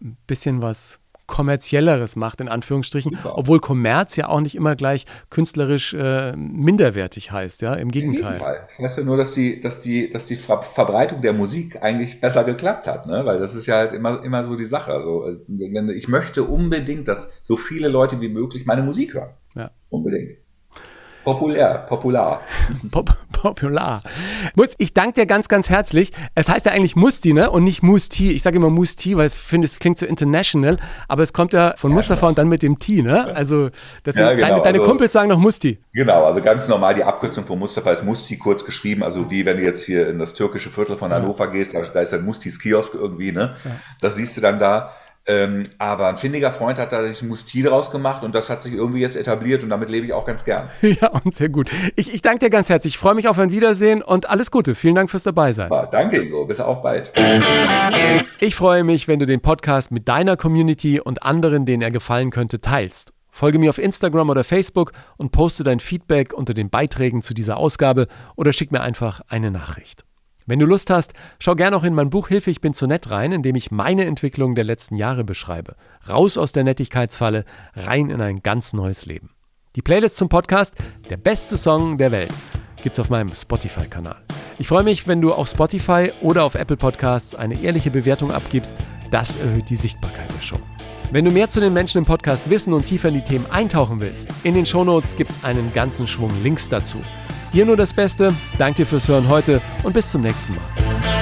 ein bisschen was kommerzielleres macht, in Anführungsstrichen, Super. obwohl Kommerz ja auch nicht immer gleich künstlerisch äh, minderwertig heißt, ja, im Gegenteil. Im Gegenteil. Ich weiß ja nur, dass die, dass die, dass die Ver Verbreitung der Musik eigentlich besser geklappt hat, ne? Weil das ist ja halt immer, immer so die Sache. Also, wenn, ich möchte unbedingt, dass so viele Leute wie möglich meine Musik hören. Ja. Unbedingt. Populär, popular. Pop, popular. Muss, ich danke dir ganz, ganz herzlich. Es heißt ja eigentlich Musti, ne? Und nicht Musti. Ich sage immer Musti, weil ich finde, es klingt so international. Aber es kommt ja von ja, Mustafa genau. und dann mit dem T, ne? Also, deswegen, ja, genau. deine, deine also, Kumpels sagen noch Musti. Genau, also ganz normal. Die Abkürzung von Mustafa ist Musti kurz geschrieben. Also, wie wenn du jetzt hier in das türkische Viertel von Hannover ja. gehst, da, da ist ein Mustis Kiosk irgendwie, ne? Das siehst du dann da. Ähm, aber ein findiger Freund hat da sich ein Musti draus gemacht und das hat sich irgendwie jetzt etabliert und damit lebe ich auch ganz gern. Ja, und sehr gut. Ich, ich danke dir ganz herzlich. Ich freue mich auf ein Wiedersehen und alles Gute. Vielen Dank fürs Dabeisein. Ja, danke, Ingo. Bis auch bald. Ich freue mich, wenn du den Podcast mit deiner Community und anderen, denen er gefallen könnte, teilst. Folge mir auf Instagram oder Facebook und poste dein Feedback unter den Beiträgen zu dieser Ausgabe oder schick mir einfach eine Nachricht. Wenn du Lust hast, schau gerne auch in mein Buch Hilfe, ich bin zu nett rein, in dem ich meine Entwicklung der letzten Jahre beschreibe. Raus aus der Nettigkeitsfalle, rein in ein ganz neues Leben. Die Playlist zum Podcast, der beste Song der Welt, gibt's auf meinem Spotify-Kanal. Ich freue mich, wenn du auf Spotify oder auf Apple Podcasts eine ehrliche Bewertung abgibst. Das erhöht die Sichtbarkeit der Show. Wenn du mehr zu den Menschen im Podcast wissen und tiefer in die Themen eintauchen willst, in den Shownotes gibt's einen ganzen Schwung Links dazu. Hier nur das Beste. Danke dir fürs Hören heute und bis zum nächsten Mal.